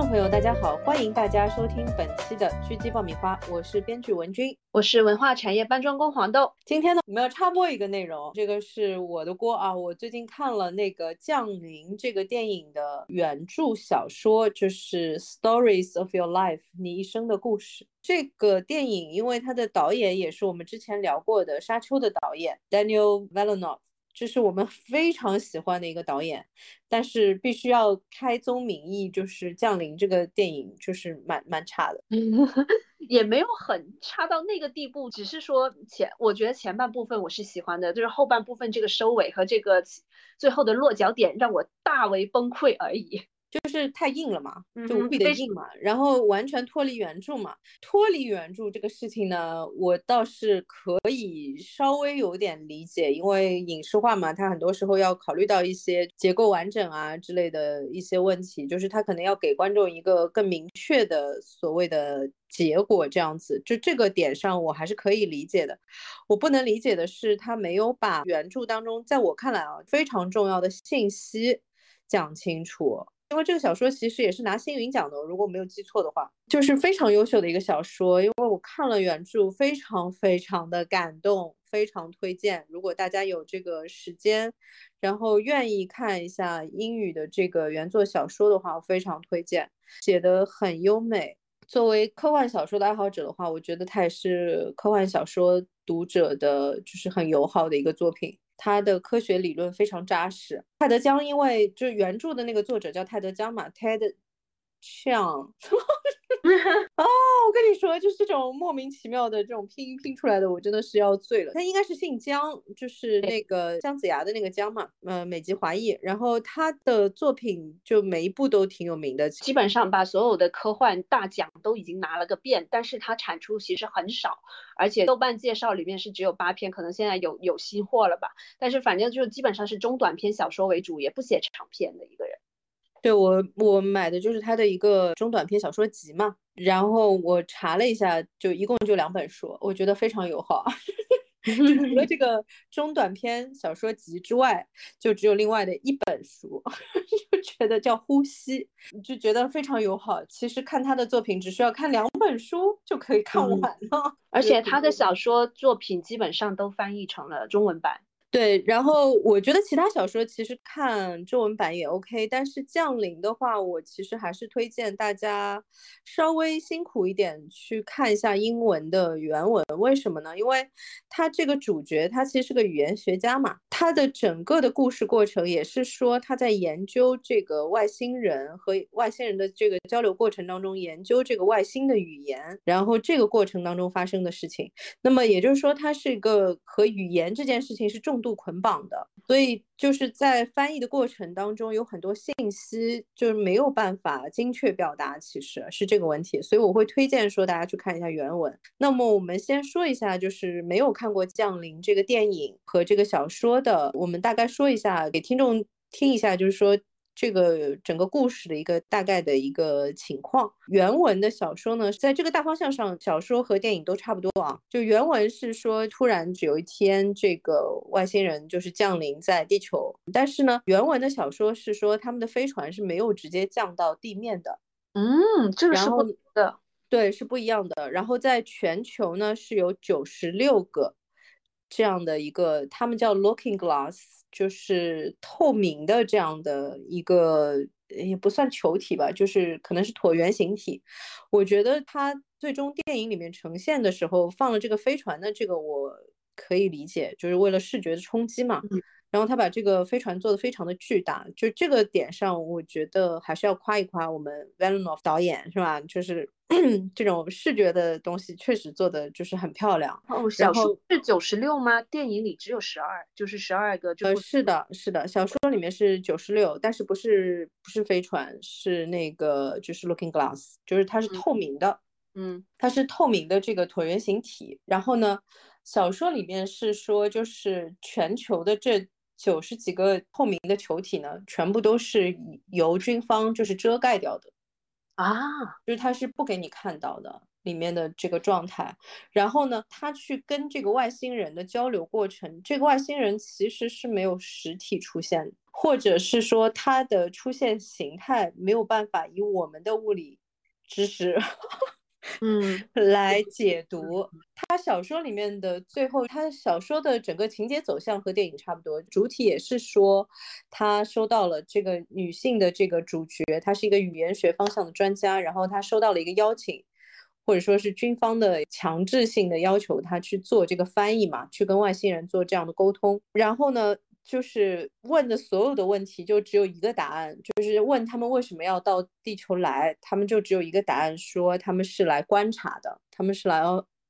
位听众朋友，大家好，欢迎大家收听本期的狙击爆米花，我是编剧文君，我是文化产业搬砖工黄豆。今天呢，我们要插播一个内容，这个是我的锅啊，我最近看了那个《降临》这个电影的原著小说，就是《Stories of Your Life》，你一生的故事。这个电影，因为它的导演也是我们之前聊过的《沙丘》的导演 Daniel Villeneuve。这是我们非常喜欢的一个导演，但是必须要开宗明义，就是《降临》这个电影就是蛮蛮差的，也没有很差到那个地步，只是说前我觉得前半部分我是喜欢的，就是后半部分这个收尾和这个最后的落脚点让我大为崩溃而已。就是太硬了嘛，就无比的硬嘛，然后完全脱离原著嘛。脱离原著这个事情呢，我倒是可以稍微有点理解，因为影视化嘛，它很多时候要考虑到一些结构完整啊之类的一些问题，就是它可能要给观众一个更明确的所谓的结果，这样子。就这个点上，我还是可以理解的。我不能理解的是，他没有把原著当中，在我看来啊，非常重要的信息讲清楚。因为这个小说其实也是拿星云奖的，如果我没有记错的话，就是非常优秀的一个小说。因为我看了原著，非常非常的感动，非常推荐。如果大家有这个时间，然后愿意看一下英语的这个原作小说的话，我非常推荐，写的很优美。作为科幻小说的爱好者的话，我觉得它也是科幻小说读者的，就是很友好的一个作品。他的科学理论非常扎实。泰德江，因为就是原著的那个作者叫泰德江嘛，Ted Chiang。就是这种莫名其妙的这种拼音拼出来的，我真的是要醉了。他应该是姓姜，就是那个姜子牙的那个姜嘛，呃，美籍华裔。然后他的作品就每一部都挺有名的，基本上把所有的科幻大奖都已经拿了个遍。但是他产出其实很少，而且豆瓣介绍里面是只有八篇，可能现在有有新货了吧。但是反正就基本上是中短篇小说为主，也不写长篇的一个人。对我，我买的就是他的一个中短篇小说集嘛，然后我查了一下，就一共就两本书，我觉得非常友好。除了这 个中短篇小说集之外，就只有另外的一本书，就觉得叫《呼吸》，就觉得非常友好。其实看他的作品只需要看两本书就可以看完了，而且他的小说作品基本上都翻译成了中文版。对，然后我觉得其他小说其实看中文版也 OK，但是降临的话，我其实还是推荐大家稍微辛苦一点去看一下英文的原文。为什么呢？因为他这个主角他其实是个语言学家嘛，他的整个的故事过程也是说他在研究这个外星人和外星人的这个交流过程当中，研究这个外星的语言，然后这个过程当中发生的事情。那么也就是说，他是一个和语言这件事情是重。度捆绑的，所以就是在翻译的过程当中，有很多信息就是没有办法精确表达，其实是这个问题。所以我会推荐说大家去看一下原文。那么我们先说一下，就是没有看过《降临》这个电影和这个小说的，我们大概说一下给听众听一下，就是说。这个整个故事的一个大概的一个情况，原文的小说呢，在这个大方向上，小说和电影都差不多啊。就原文是说，突然有一天，这个外星人就是降临在地球，但是呢，原文的小说是说，他们的飞船是没有直接降到地面的。嗯，这个是不的，对，是不一样的。然后在全球呢，是有九十六个这样的一个，他们叫 Looking Glass。就是透明的这样的一个，也不算球体吧，就是可能是椭圆形体。我觉得它最终电影里面呈现的时候放了这个飞船的这个，我可以理解，就是为了视觉的冲击嘛。然后他把这个飞船做的非常的巨大，就这个点上，我觉得还是要夸一夸我们 Villeneuve 导演，是吧？就是 这种视觉的东西确实做的就是很漂亮。哦，小说是九十六吗？电影里只有十二，就是十二个。呃，是的，是的，小说里面是九十六，但是不是不是飞船，是那个就是 Looking Glass，就是它是透明的，嗯，它是透明的这个椭圆形体。然后呢，小说里面是说就是全球的这。九十几个透明的球体呢，全部都是由军方就是遮盖掉的啊，就是他是不给你看到的。里面的这个状态，然后呢，他去跟这个外星人的交流过程，这个外星人其实是没有实体出现，或者是说他的出现形态没有办法以我们的物理知识。嗯，来解读他小说里面的最后，他小说的整个情节走向和电影差不多，主体也是说他收到了这个女性的这个主角，她是一个语言学方向的专家，然后他收到了一个邀请，或者说是军方的强制性的要求，他去做这个翻译嘛，去跟外星人做这样的沟通，然后呢？就是问的所有的问题就只有一个答案，就是问他们为什么要到地球来，他们就只有一个答案，说他们是来观察的，他们是来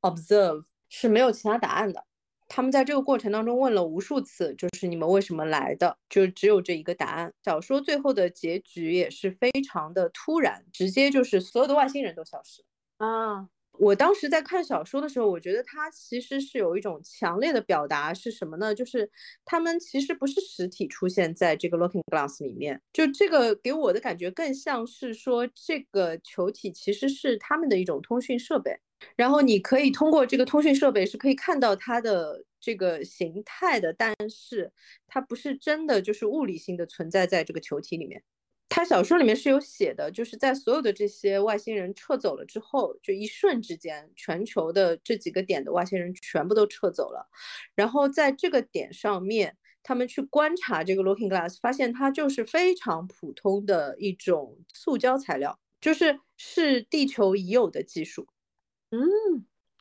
observe，是没有其他答案的。他们在这个过程当中问了无数次，就是你们为什么来的，就只有这一个答案。小说最后的结局也是非常的突然，直接就是所有的外星人都消失了啊。我当时在看小说的时候，我觉得它其实是有一种强烈的表达，是什么呢？就是他们其实不是实体出现在这个 Looking Glass 里面，就这个给我的感觉更像是说，这个球体其实是他们的一种通讯设备，然后你可以通过这个通讯设备是可以看到它的这个形态的，但是它不是真的就是物理性的存在在这个球体里面。他小说里面是有写的，就是在所有的这些外星人撤走了之后，就一瞬之间，全球的这几个点的外星人全部都撤走了。然后在这个点上面，他们去观察这个 Looking Glass，发现它就是非常普通的一种塑胶材料，就是是地球已有的技术。嗯，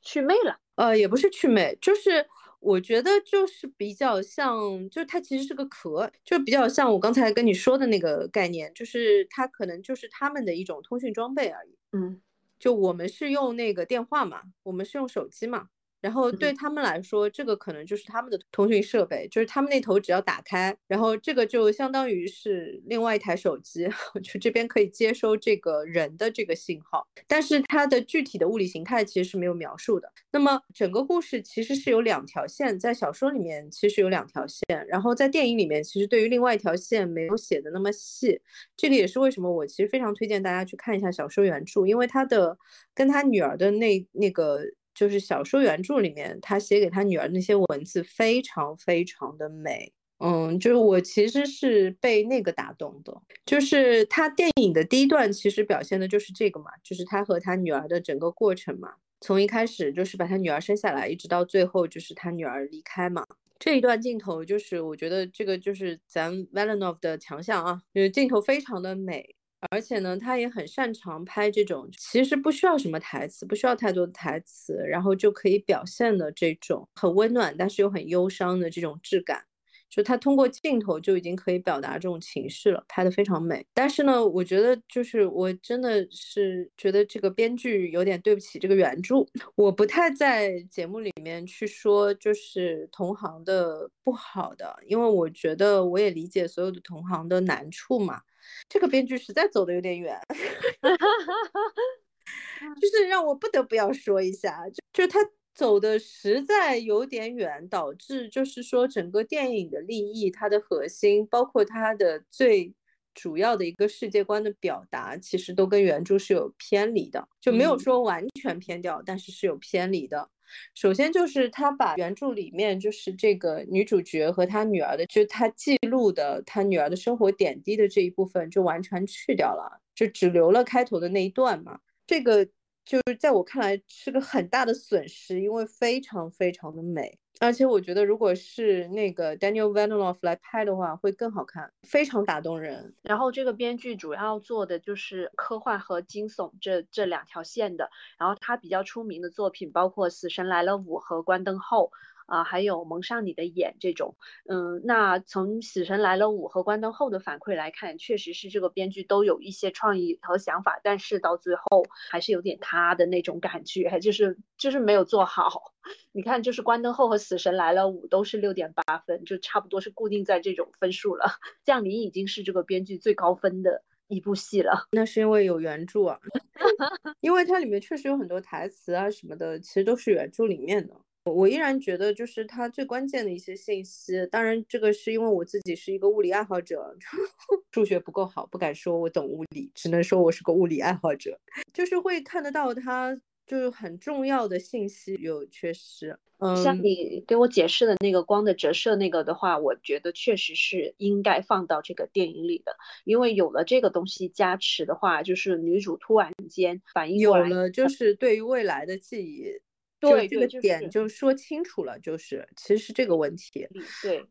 祛魅了？呃，也不是祛魅，就是。我觉得就是比较像，就是它其实是个壳，就比较像我刚才跟你说的那个概念，就是它可能就是他们的一种通讯装备而已。嗯，就我们是用那个电话嘛，我们是用手机嘛。然后对他们来说，这个可能就是他们的通讯设备，就是他们那头只要打开，然后这个就相当于是另外一台手机，就这边可以接收这个人的这个信号。但是它的具体的物理形态其实是没有描述的。那么整个故事其实是有两条线，在小说里面其实有两条线，然后在电影里面其实对于另外一条线没有写的那么细。这个也是为什么我其实非常推荐大家去看一下小说原著，因为他的跟他女儿的那那个。就是小说原著里面，他写给他女儿那些文字非常非常的美，嗯，就是我其实是被那个打动的。就是他电影的第一段其实表现的就是这个嘛，就是他和他女儿的整个过程嘛，从一开始就是把他女儿生下来，一直到最后就是他女儿离开嘛，这一段镜头就是我觉得这个就是咱 Valenov 的强项啊，就是镜头非常的美。而且呢，他也很擅长拍这种其实不需要什么台词，不需要太多的台词，然后就可以表现的这种很温暖，但是又很忧伤的这种质感。就他通过镜头就已经可以表达这种情绪了，拍的非常美。但是呢，我觉得就是我真的是觉得这个编剧有点对不起这个原著。我不太在节目里面去说就是同行的不好的，因为我觉得我也理解所有的同行的难处嘛。这个编剧实在走的有点远，就是让我不得不要说一下，就就是他走的实在有点远，导致就是说整个电影的利益，它的核心，包括它的最主要的一个世界观的表达，其实都跟原著是有偏离的，就没有说完全偏掉，但是是有偏离的。首先就是他把原著里面就是这个女主角和她女儿的，就他记录的她女儿的生活点滴的这一部分就完全去掉了，就只留了开头的那一段嘛。这个就是在我看来是个很大的损失，因为非常非常的美。而且我觉得，如果是那个 Daniel v a n o l o f 来拍的话，会更好看，非常打动人。然后这个编剧主要做的就是科幻和惊悚这这两条线的。然后他比较出名的作品包括《死神来了五》和《关灯后》。啊，还有蒙上你的眼这种，嗯，那从《死神来了五》和《关灯后》的反馈来看，确实是这个编剧都有一些创意和想法，但是到最后还是有点塌的那种感觉，就是就是没有做好。你看，就是《关灯后》和《死神来了五》都是六点八分，就差不多是固定在这种分数了。《降临》已经是这个编剧最高分的一部戏了。那是因为有原著啊，因为它里面确实有很多台词啊什么的，其实都是原著里面的。我依然觉得，就是它最关键的一些信息。当然，这个是因为我自己是一个物理爱好者，数学不够好，不敢说我懂物理，只能说我是个物理爱好者。就是会看得到它就是很重要的信息有缺失。嗯，像你给我解释的那个光的折射那个的话，我觉得确实是应该放到这个电影里的，因为有了这个东西加持的话，就是女主突然间反应有了，就是对于未来的记忆，对这个点就说清楚了，就是其实是这个问题，对。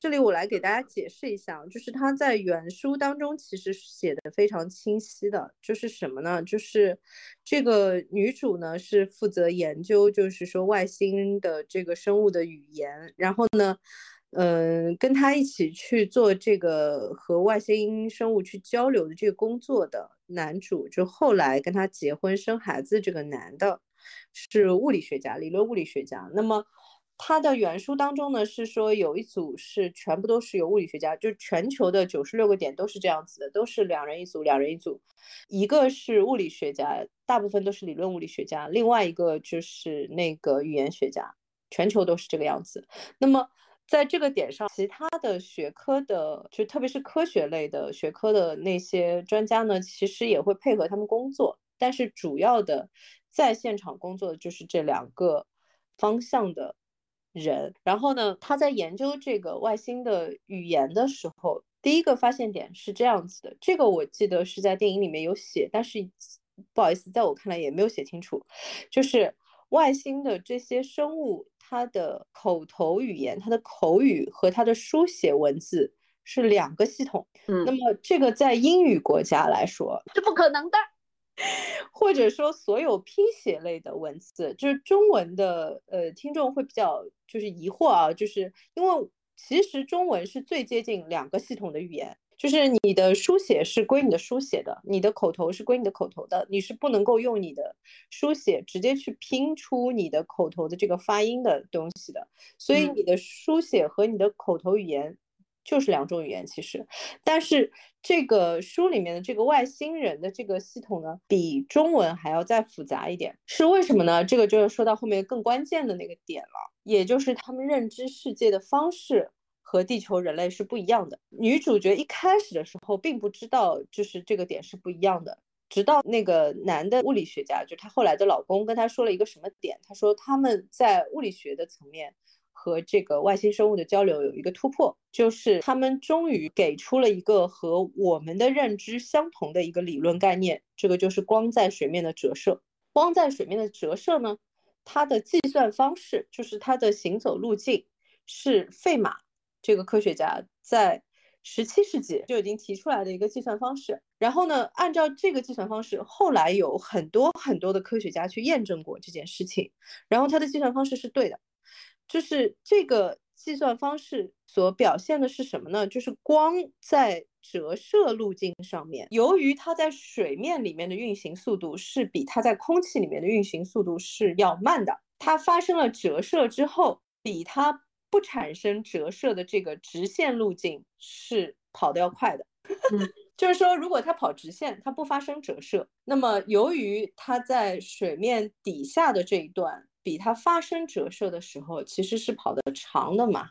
这里我来给大家解释一下，就是他在原书当中其实写的非常清晰的，就是什么呢？就是这个女主呢是负责研究，就是说外星的这个生物的语言，然后呢，嗯，跟他一起去做这个和外星生物去交流的这个工作的男主，就后来跟他结婚生孩子这个男的，是物理学家，理论物理学家。那么。他的原书当中呢，是说有一组是全部都是由物理学家，就全球的九十六个点都是这样子的，都是两人一组，两人一组，一个是物理学家，大部分都是理论物理学家，另外一个就是那个语言学家，全球都是这个样子。那么在这个点上，其他的学科的，就特别是科学类的学科的那些专家呢，其实也会配合他们工作，但是主要的在现场工作的就是这两个方向的。人，然后呢，他在研究这个外星的语言的时候，第一个发现点是这样子的，这个我记得是在电影里面有写，但是不好意思，在我看来也没有写清楚，就是外星的这些生物，它的口头语言、他的口语和他的书写文字是两个系统。嗯，那么这个在英语国家来说是不可能的。或者说，所有拼写类的文字，就是中文的，呃，听众会比较就是疑惑啊，就是因为其实中文是最接近两个系统的语言，就是你的书写是归你的书写的，你的口头是归你的口头的，你是不能够用你的书写直接去拼出你的口头的这个发音的东西的，所以你的书写和你的口头语言。就是两种语言，其实，但是这个书里面的这个外星人的这个系统呢，比中文还要再复杂一点，是为什么呢？这个就是说到后面更关键的那个点了，也就是他们认知世界的方式和地球人类是不一样的。女主角一开始的时候并不知道，就是这个点是不一样的，直到那个男的物理学家，就她后来的老公跟她说了一个什么点，他说他们在物理学的层面。和这个外星生物的交流有一个突破，就是他们终于给出了一个和我们的认知相同的一个理论概念，这个就是光在水面的折射。光在水面的折射呢，它的计算方式就是它的行走路径是费马这个科学家在十七世纪就已经提出来的一个计算方式。然后呢，按照这个计算方式，后来有很多很多的科学家去验证过这件事情，然后它的计算方式是对的。就是这个计算方式所表现的是什么呢？就是光在折射路径上面，由于它在水面里面的运行速度是比它在空气里面的运行速度是要慢的，它发生了折射之后，比它不产生折射的这个直线路径是跑得要快的。就是说，如果它跑直线，它不发生折射，那么由于它在水面底下的这一段。比它发生折射的时候，其实是跑得长的嘛，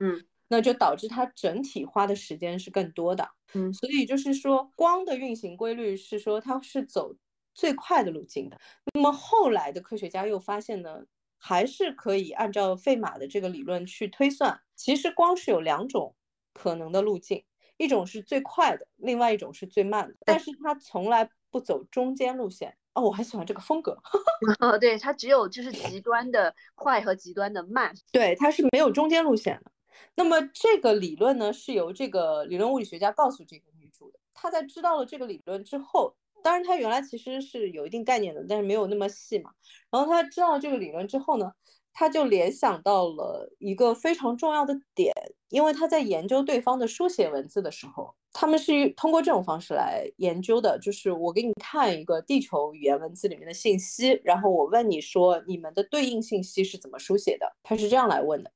嗯，那就导致它整体花的时间是更多的，嗯，所以就是说光的运行规律是说它是走最快的路径的。那么后来的科学家又发现呢，还是可以按照费马的这个理论去推算，其实光是有两种可能的路径，一种是最快的，另外一种是最慢的，但是他从来不走中间路线。哦，我很喜欢这个风格。哦，对，它只有就是极端的快和极端的慢，对，它是没有中间路线的。那么这个理论呢，是由这个理论物理学家告诉这个女主的。她在知道了这个理论之后，当然他原来其实是有一定概念的，但是没有那么细嘛。然后他知道这个理论之后呢。他就联想到了一个非常重要的点，因为他在研究对方的书写文字的时候，他们是通过这种方式来研究的，就是我给你看一个地球语言文字里面的信息，然后我问你说你们的对应信息是怎么书写的，他是这样来问的。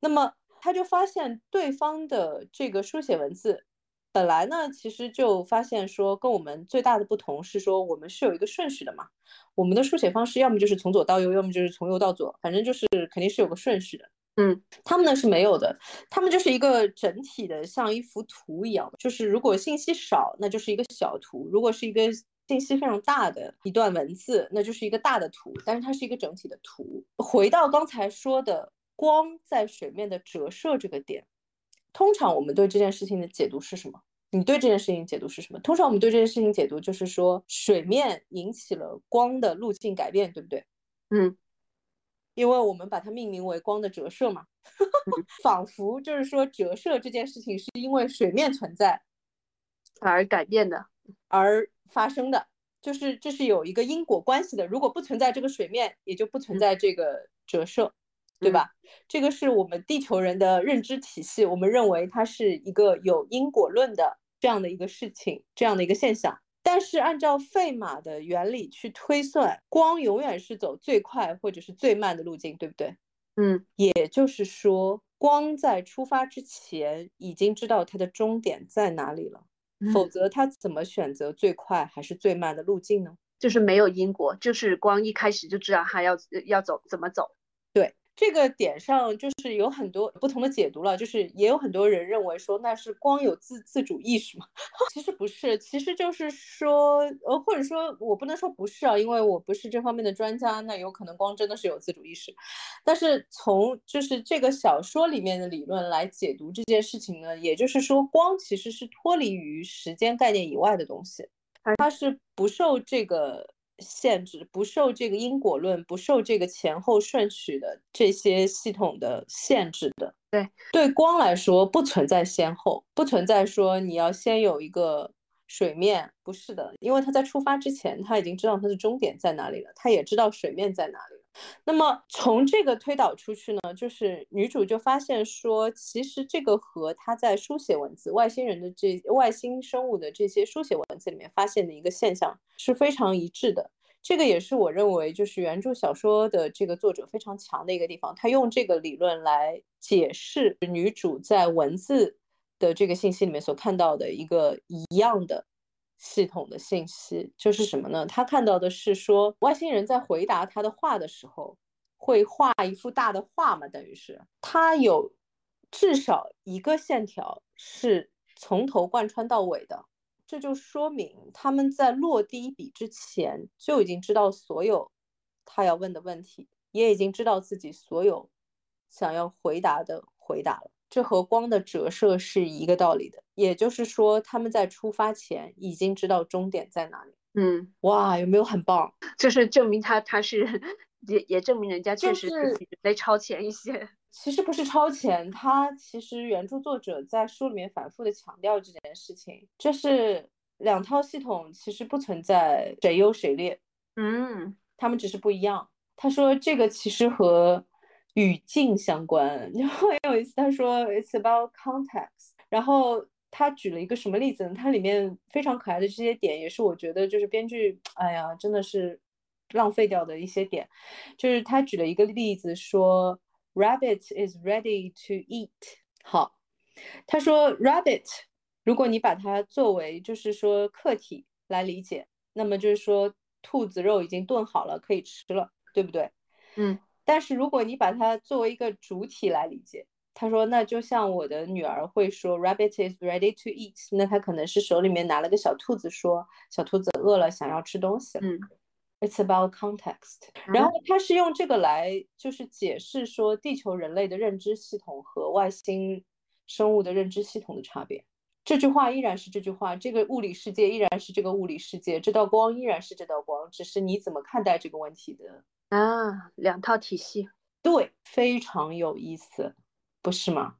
那么他就发现对方的这个书写文字。本来呢，其实就发现说，跟我们最大的不同是说，我们是有一个顺序的嘛。我们的书写方式要么就是从左到右，要么就是从右到左，反正就是肯定是有个顺序的。嗯，他们呢是没有的，他们就是一个整体的，像一幅图一样。就是如果信息少，那就是一个小图；如果是一个信息非常大的一段文字，那就是一个大的图。但是它是一个整体的图。回到刚才说的光在水面的折射这个点，通常我们对这件事情的解读是什么？你对这件事情解读是什么？通常我们对这件事情解读就是说，水面引起了光的路径改变，对不对？嗯。因为我们把它命名为光的折射嘛，仿佛就是说折射这件事情是因为水面存在而改变的，而发生的，就是这是有一个因果关系的。如果不存在这个水面，也就不存在这个折射，对吧？这个是我们地球人的认知体系，我们认为它是一个有因果论的这样的一个事情，这样的一个现象。但是按照费马的原理去推算，光永远是走最快或者是最慢的路径，对不对？嗯，也就是说，光在出发之前已经知道它的终点在哪里了，否则它怎么选择最快还是最慢的路径呢？就是没有因果，就是光一开始就知道它要要走怎么走。这个点上就是有很多不同的解读了，就是也有很多人认为说那是光有自自主意识嘛，其实不是，其实就是说，呃，或者说我不能说不是啊，因为我不是这方面的专家，那有可能光真的是有自主意识，但是从就是这个小说里面的理论来解读这件事情呢，也就是说光其实是脱离于时间概念以外的东西，它是不受这个。限制不受这个因果论，不受这个前后顺序的这些系统的限制的。对，对光来说不存在先后，不存在说你要先有一个水面，不是的，因为它在出发之前，他已经知道它的终点在哪里了，他也知道水面在哪里。那么从这个推导出去呢，就是女主就发现说，其实这个和她在书写文字、外星人的这外星生物的这些书写文字里面发现的一个现象是非常一致的。这个也是我认为就是原著小说的这个作者非常强的一个地方，他用这个理论来解释女主在文字的这个信息里面所看到的一个一样的。系统的信息就是什么呢？他看到的是说外星人在回答他的话的时候，会画一幅大的画嘛？等于是他有至少一个线条是从头贯穿到尾的，这就说明他们在落第一笔之前就已经知道所有他要问的问题，也已经知道自己所有想要回答的回答了。这和光的折射是一个道理的，也就是说，他们在出发前已经知道终点在哪里。嗯，哇，有没有很棒？就是证明他他是也也证明人家确实是比人类超前一些。其实不是超前，他其实原著作者在书里面反复的强调这件事情，这是两套系统其实不存在谁优谁劣。嗯，他们只是不一样。他说这个其实和。语境相关，然后很有意思。他说 "It's about context"，然后他举了一个什么例子呢？它里面非常可爱的这些点，也是我觉得就是编剧，哎呀，真的是浪费掉的一些点。就是他举了一个例子说，Rabbit is ready to eat。好，他说 Rabbit，如果你把它作为就是说客体来理解，那么就是说兔子肉已经炖好了，可以吃了，对不对？嗯。但是如果你把它作为一个主体来理解，他说，那就像我的女儿会说，Rabbit is ready to eat，那他可能是手里面拿了个小兔子，说小兔子饿了，想要吃东西。嗯，It's about context。然后他是用这个来就是解释说地球人类的认知系统和外星生物的认知系统的差别。这句话依然是这句话，这个物理世界依然是这个物理世界，这道光依然是这道光，只是你怎么看待这个问题的。啊，两套体系，对，非常有意思，不是吗？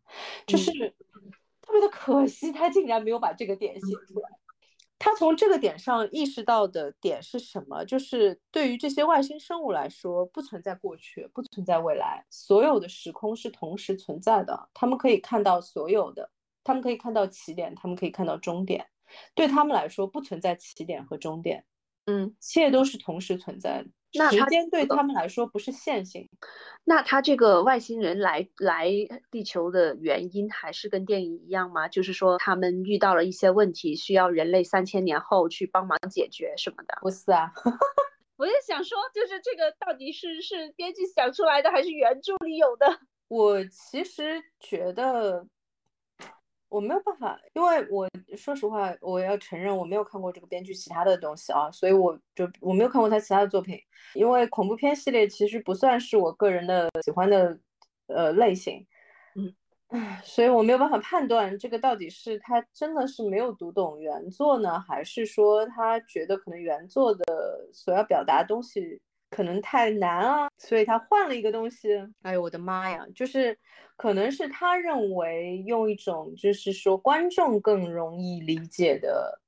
就是特别的可惜，他竟然没有把这个点写出来。他从这个点上意识到的点是什么？就是对于这些外星生物来说，不存在过去，不存在未来，所有的时空是同时存在的。他们可以看到所有的，他们可以看到起点，他们可以看到终点。对他们来说，不存在起点和终点，嗯，一切都是同时存在的。时间对他们来说不是线性。那他这个外星人来来地球的原因还是跟电影一样吗？就是说他们遇到了一些问题，需要人类三千年后去帮忙解决什么的？不是啊，我也想说，就是这个到底是是编剧想出来的，还是原著里有的？我其实觉得我没有办法，因为我说实话，我要承认我没有看过这个编剧其他的东西啊，所以我就我没有看过他其他的作品。因为恐怖片系列其实不算是我个人的喜欢的呃类型，嗯，所以我没有办法判断这个到底是他真的是没有读懂原作呢，还是说他觉得可能原作的所要表达的东西。可能太难啊，所以他换了一个东西。哎呦我的妈呀！就是可能是他认为用一种就是说观众更容易理解的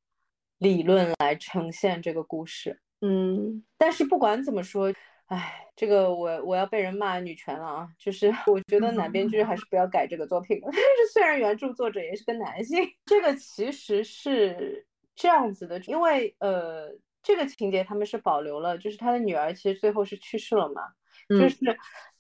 理论来呈现这个故事。嗯，但是不管怎么说，哎，这个我我要被人骂女权了啊！就是 我觉得 男编剧还是不要改这个作品了。但是虽然原著作者也是个男性，这个其实是这样子的，因为呃。这个情节他们是保留了，就是他的女儿其实最后是去世了嘛，就是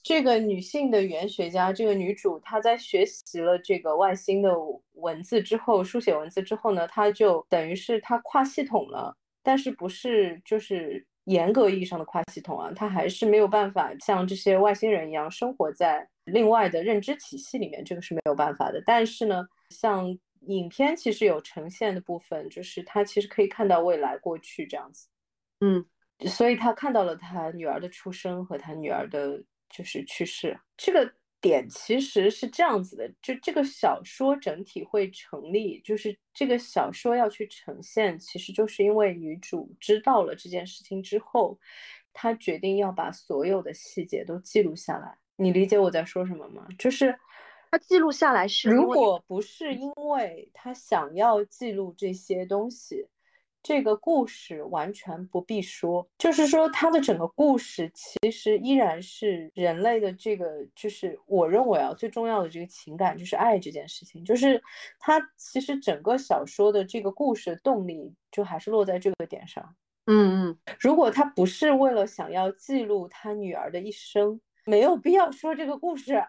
这个女性的语言学家，这个女主她在学习了这个外星的文字之后，书写文字之后呢，她就等于是她跨系统了，但是不是就是严格意义上的跨系统啊，她还是没有办法像这些外星人一样生活在另外的认知体系里面，这个是没有办法的。但是呢，像。影片其实有呈现的部分，就是他其实可以看到未来、过去这样子，嗯，所以他看到了他女儿的出生和他女儿的就是去世。这个点其实是这样子的，就这个小说整体会成立，就是这个小说要去呈现，其实就是因为女主知道了这件事情之后，她决定要把所有的细节都记录下来。你理解我在说什么吗？就是。他记录下来是，如果不是因为他想要记录这些东西，这个故事完全不必说。就是说，他的整个故事其实依然是人类的这个，就是我认为啊，最重要的这个情感就是爱这件事情。就是他其实整个小说的这个故事动力就还是落在这个点上。嗯嗯，如果他不是为了想要记录他女儿的一生，没有必要说这个故事。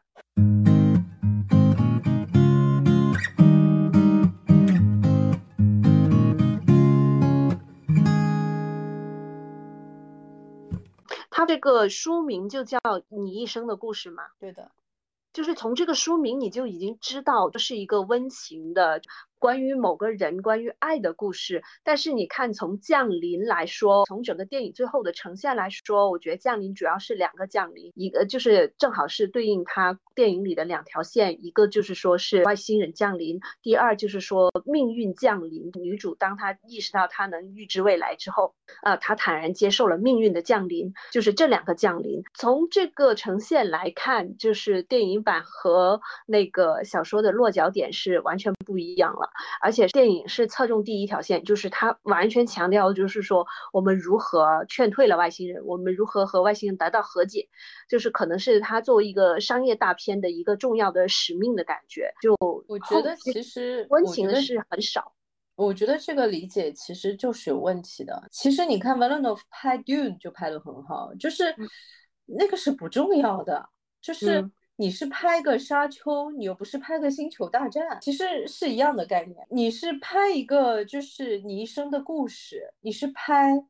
它这个书名就叫《你一生的故事》嘛？对的，就是从这个书名你就已经知道这是一个温情的。关于某个人，关于爱的故事，但是你看，从降临来说，从整个电影最后的呈现来说，我觉得降临主要是两个降临，一个就是正好是对应他电影里的两条线，一个就是说是外星人降临，第二就是说命运降临。女主当她意识到她能预知未来之后，呃，她坦然接受了命运的降临，就是这两个降临。从这个呈现来看，就是电影版和那个小说的落脚点是完全不一样了。而且电影是侧重第一条线，就是它完全强调，就是说我们如何劝退了外星人，我们如何和外星人达到和解，就是可能是它作为一个商业大片的一个重要的使命的感觉。就我觉得其实温情的是很少。我觉得这个理解其实就是有问题的。其实你看 v a l e n o 拍 Dune 就拍得很好，就是那个是不重要的，就是。你是拍个沙丘，你又不是拍个星球大战，其实是一样的概念。你是拍一个就是你一生的故事，你是拍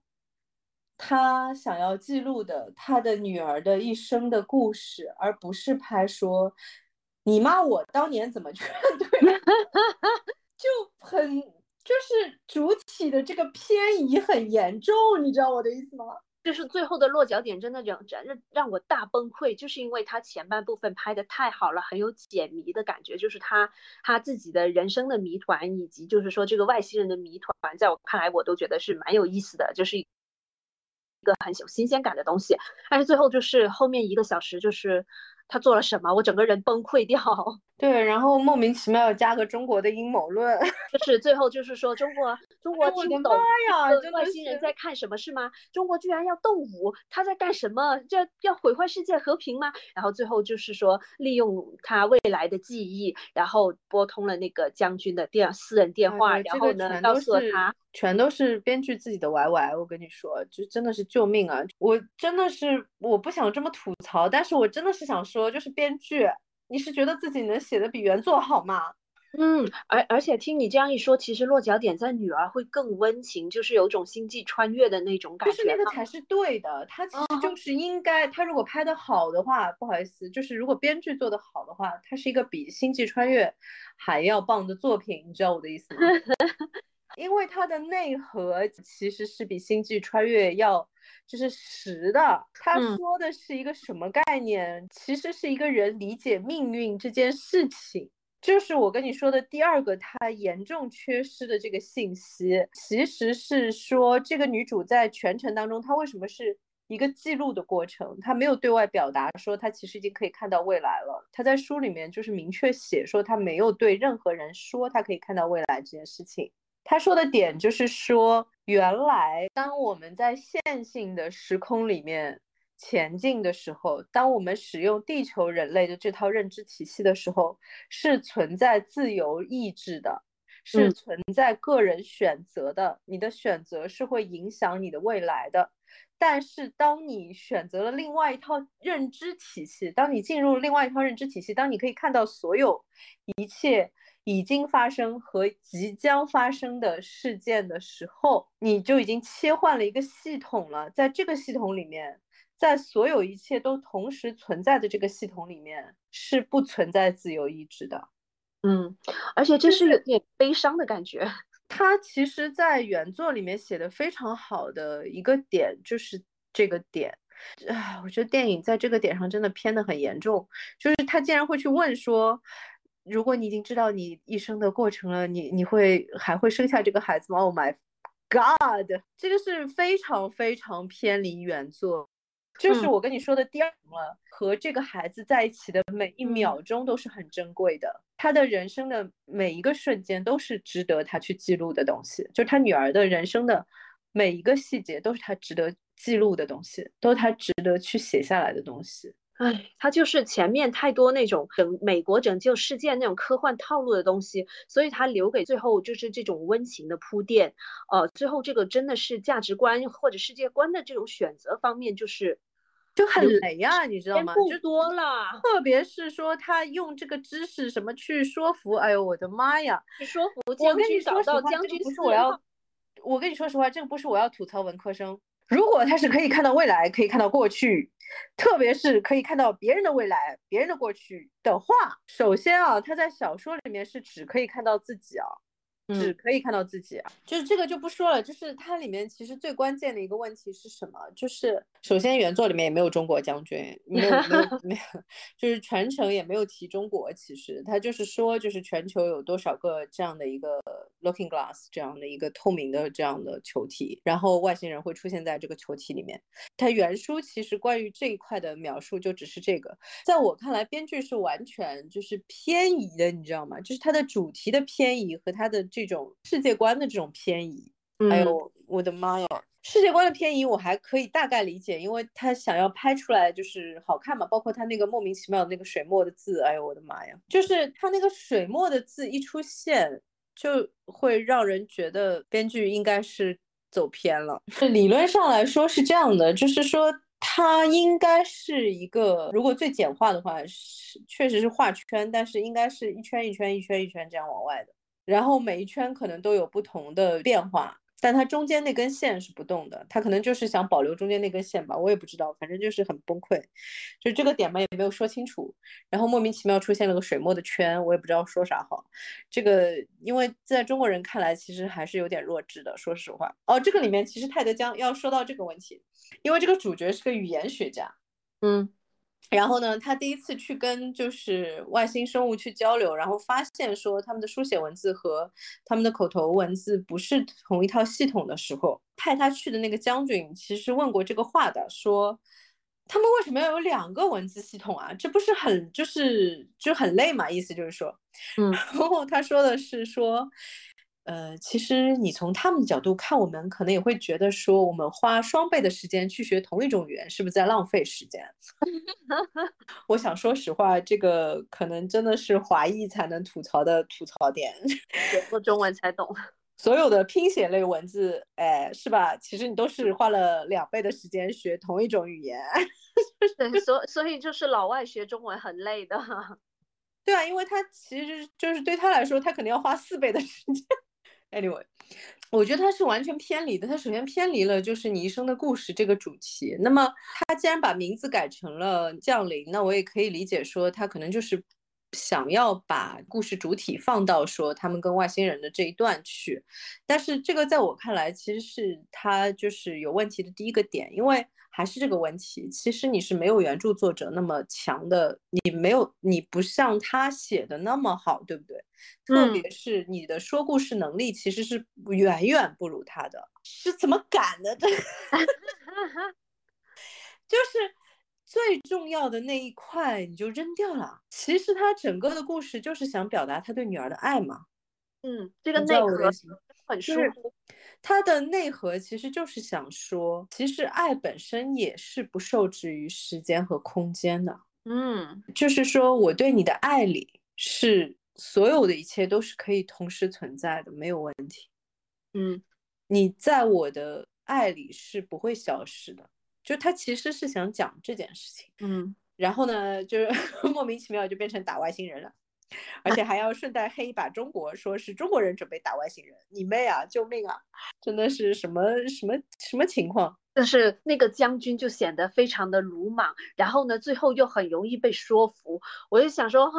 他想要记录的他的女儿的一生的故事，而不是拍说你妈我当年怎么劝退，就很就是主体的这个偏移很严重，你知道我的意思吗？就是最后的落脚点，真的让让让我大崩溃，就是因为他前半部分拍的太好了，很有解谜的感觉，就是他他自己的人生的谜团，以及就是说这个外星人的谜团，在我看来，我都觉得是蛮有意思的，就是一个很有新鲜感的东西。但是最后就是后面一个小时，就是他做了什么，我整个人崩溃掉。对，然后莫名其妙加个中国的阴谋论，就是最后就是说中国中国听不懂外星人在看什么是吗？中国居然要动武，他在干什么？这要毁坏世界和平吗？然后最后就是说利用他未来的记忆，然后拨通了那个将军的电私人电话，然后呢告诉了他，全都是编剧自己的 YY。我跟你说，就真的是救命啊！我真的是我不想这么吐槽，但是我真的是想说，就是编剧。你是觉得自己能写的比原作好吗？嗯，而而且听你这样一说，其实落脚点在女儿会更温情，就是有种星际穿越的那种感觉。就是那个才是对的，他其实就是应该，他如果拍的好的话，不好意思，就是如果编剧做的好的话，它是一个比星际穿越还要棒的作品，你知道我的意思吗？因为它的内核其实是比星际穿越要就是实的。他说的是一个什么概念？其实是一个人理解命运这件事情。就是我跟你说的第二个，她严重缺失的这个信息，其实是说这个女主在全程当中，她为什么是一个记录的过程？她没有对外表达说她其实已经可以看到未来了。她在书里面就是明确写说，她没有对任何人说她可以看到未来这件事情。她说的点就是说，原来当我们在线性的时空里面。前进的时候，当我们使用地球人类的这套认知体系的时候，是存在自由意志的，是存在个人选择的。你的选择是会影响你的未来的。但是，当你选择了另外一套认知体系，当你进入另外一套认知体系，当你可以看到所有一切已经发生和即将发生的事件的时候，你就已经切换了一个系统了。在这个系统里面。在所有一切都同时存在的这个系统里面，是不存在自由意志的。嗯，而且这是有点悲伤的感觉。他其实，在原作里面写的非常好的一个点就是这个点。啊，我觉得电影在这个点上真的偏的很严重。就是他竟然会去问说，如果你已经知道你一生的过程了，你你会还会生下这个孩子吗？Oh my God，这个是非常非常偏离原作。就是我跟你说的第二了，和这个孩子在一起的每一秒钟都是很珍贵的，他的人生的每一个瞬间都是值得他去记录的东西，就是他女儿的人生的每一个细节都是他值得记录的东西，都是他值得去写下来的东西。哎，他就是前面太多那种拯美国拯救世界那种科幻套路的东西，所以他留给最后就是这种温情的铺垫。呃，最后这个真的是价值观或者世界观的这种选择方面，就是就很雷啊，你知道吗？就多了，特别是说他用这个知识什么去说服，哎呦我的妈呀！去说服将军找到将军不是我要，我跟你说实话，这个不是我要吐槽文科生。如果他是可以看到未来，可以看到过去，特别是可以看到别人的未来、别人的过去的话，首先啊，他在小说里面是只可以看到自己啊。只可以看到自己啊，就是这个就不说了。就是它里面其实最关键的一个问题是什么？就是首先原作里面也没有中国将军，没有没有 没有，就是全程也没有提中国。其实他就是说，就是全球有多少个这样的一个 Looking Glass 这样的一个透明的这样的球体，然后外星人会出现在这个球体里面。它原书其实关于这一块的描述就只是这个，在我看来，编剧是完全就是偏移的，你知道吗？就是它的主题的偏移和它的这。这种世界观的这种偏移，哎呦，我的妈呀！世界观的偏移我还可以大概理解，因为他想要拍出来就是好看嘛。包括他那个莫名其妙的那个水墨的字，哎呦，我的妈呀！就是他那个水墨的字一出现，就会让人觉得编剧应该是走偏了。理论上来说是这样的，就是说他应该是一个，如果最简化的话是确实是画圈，但是应该是一圈一圈一圈一圈这样往外的。然后每一圈可能都有不同的变化，但它中间那根线是不动的，它可能就是想保留中间那根线吧，我也不知道，反正就是很崩溃，就这个点嘛也没有说清楚，然后莫名其妙出现了个水墨的圈，我也不知道说啥好。这个因为在中国人看来其实还是有点弱智的，说实话。哦，这个里面其实泰德江要说到这个问题，因为这个主角是个语言学家，嗯。然后呢，他第一次去跟就是外星生物去交流，然后发现说他们的书写文字和他们的口头文字不是同一套系统的时候，派他去的那个将军其实问过这个话的，说他们为什么要有两个文字系统啊？这不是很就是就很累嘛？意思就是说，嗯，然后他说的是说。呃，其实你从他们的角度看，我们可能也会觉得说，我们花双倍的时间去学同一种语言，是不是在浪费时间？我想说实话，这个可能真的是华裔才能吐槽的吐槽点，学过中文才懂。所有的拼写类文字，哎，是吧？其实你都是花了两倍的时间学同一种语言。对，所所以就是老外学中文很累的。对啊，因为他其实就是对他来说，他肯定要花四倍的时间。Anyway，我觉得他是完全偏离的。他首先偏离了就是你一生的故事这个主题。那么他既然把名字改成了降临，那我也可以理解说他可能就是想要把故事主体放到说他们跟外星人的这一段去。但是这个在我看来，其实是他就是有问题的第一个点，因为。还是这个问题，其实你是没有原著作者那么强的，你没有，你不像他写的那么好，对不对？特别是你的说故事能力其实是远远不如他的，是怎么敢的？这 就是最重要的那一块你就扔掉了。其实他整个的故事就是想表达他对女儿的爱嘛。嗯，这个内核很舒服。它的内核其实就是想说，其实爱本身也是不受制于时间和空间的。嗯，就是说我对你的爱里，是所有的一切都是可以同时存在的，没有问题。嗯，你在我的爱里是不会消失的。就他其实是想讲这件事情。嗯，然后呢，就是 莫名其妙就变成打外星人了。而且还要顺带黑一把中国，说是中国人准备打外星人，你妹啊！救命啊！真的是什么什么什么情况？但是那个将军就显得非常的鲁莽，然后呢，最后又很容易被说服。我就想说啊，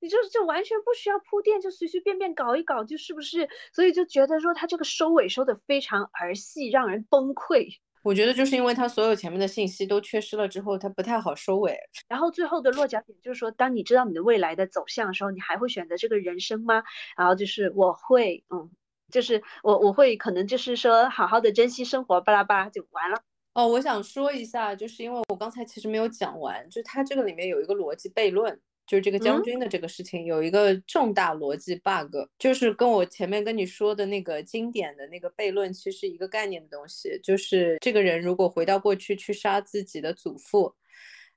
你就就完全不需要铺垫，就随随便便搞一搞，就是不是？所以就觉得说他这个收尾收的非常儿戏，让人崩溃。我觉得就是因为他所有前面的信息都缺失了之后，他不太好收尾。然后最后的落脚点就是说，当你知道你的未来的走向的时候，你还会选择这个人生吗？然后就是我会，嗯，就是我我会可能就是说好好的珍惜生活，巴拉巴拉就完了。哦，我想说一下，就是因为我刚才其实没有讲完，就它这个里面有一个逻辑悖论。就是这个将军的这个事情有一个重大逻辑 bug，就是跟我前面跟你说的那个经典的那个悖论其实一个概念的东西，就是这个人如果回到过去去杀自己的祖父，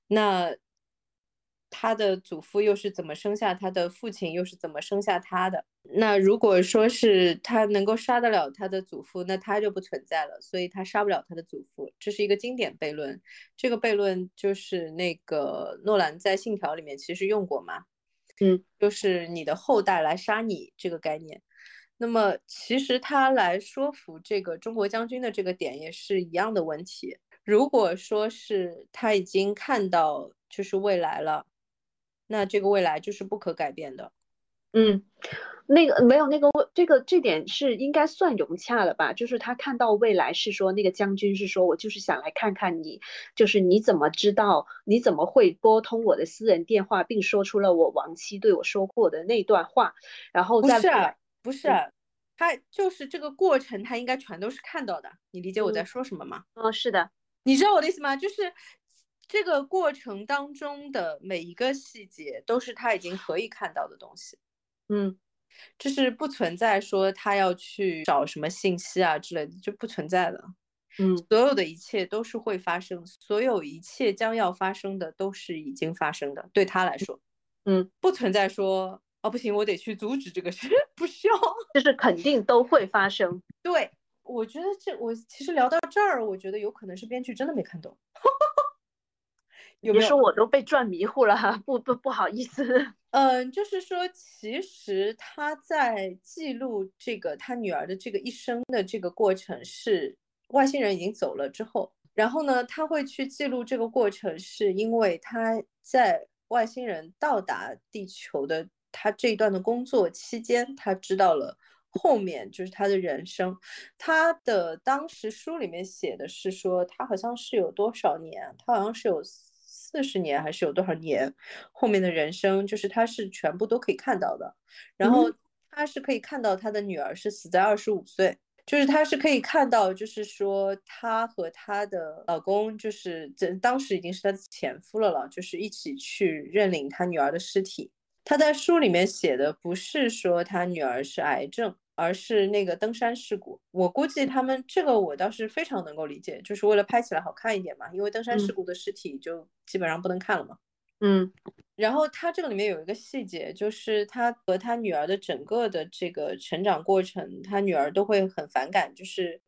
那。他的祖父又是怎么生下他的父亲，又是怎么生下他的？那如果说是他能够杀得了他的祖父，那他就不存在了，所以他杀不了他的祖父，这是一个经典悖论。这个悖论就是那个诺兰在《信条》里面其实用过嘛，嗯，就是你的后代来杀你这个概念。那么其实他来说服这个中国将军的这个点也是一样的问题。如果说是他已经看到就是未来了。那这个未来就是不可改变的，嗯，那个没有那个这个这点是应该算融洽了吧？就是他看到未来是说那个将军是说我就是想来看看你，就是你怎么知道你怎么会拨通我的私人电话，并说出了我亡妻对我说过的那段话，然后不是不是，他就是这个过程他应该全都是看到的，你理解我在说什么吗？嗯，是的，你知道我的意思吗？就是。这个过程当中的每一个细节都是他已经可以看到的东西，嗯，就是不存在说他要去找什么信息啊之类的，就不存在的，嗯，所有的一切都是会发生，所有一切将要发生的都是已经发生的，对他来说，嗯，不存在说哦不行，我得去阻止这个事，不需要，就是肯定都会发生。对，我觉得这我其实聊到这儿，我觉得有可能是编剧真的没看懂。有时候我都被转迷糊了哈，不不不好意思。嗯，就是说，其实他在记录这个他女儿的这个一生的这个过程，是外星人已经走了之后，然后呢，他会去记录这个过程，是因为他在外星人到达地球的他这一段的工作期间，他知道了后面就是他的人生。他的当时书里面写的是说，他好像是有多少年，他好像是有。四十年还是有多少年？后面的人生就是他是全部都可以看到的，然后他是可以看到他的女儿是死在二十五岁，就是他是可以看到，就是说他和他的老公就是这当时已经是他的前夫了了，就是一起去认领他女儿的尸体。他在书里面写的不是说他女儿是癌症。而是那个登山事故，我估计他们这个我倒是非常能够理解，就是为了拍起来好看一点嘛。因为登山事故的尸体就基本上不能看了嘛。嗯，然后他这个里面有一个细节，就是他和他女儿的整个的这个成长过程，他女儿都会很反感，就是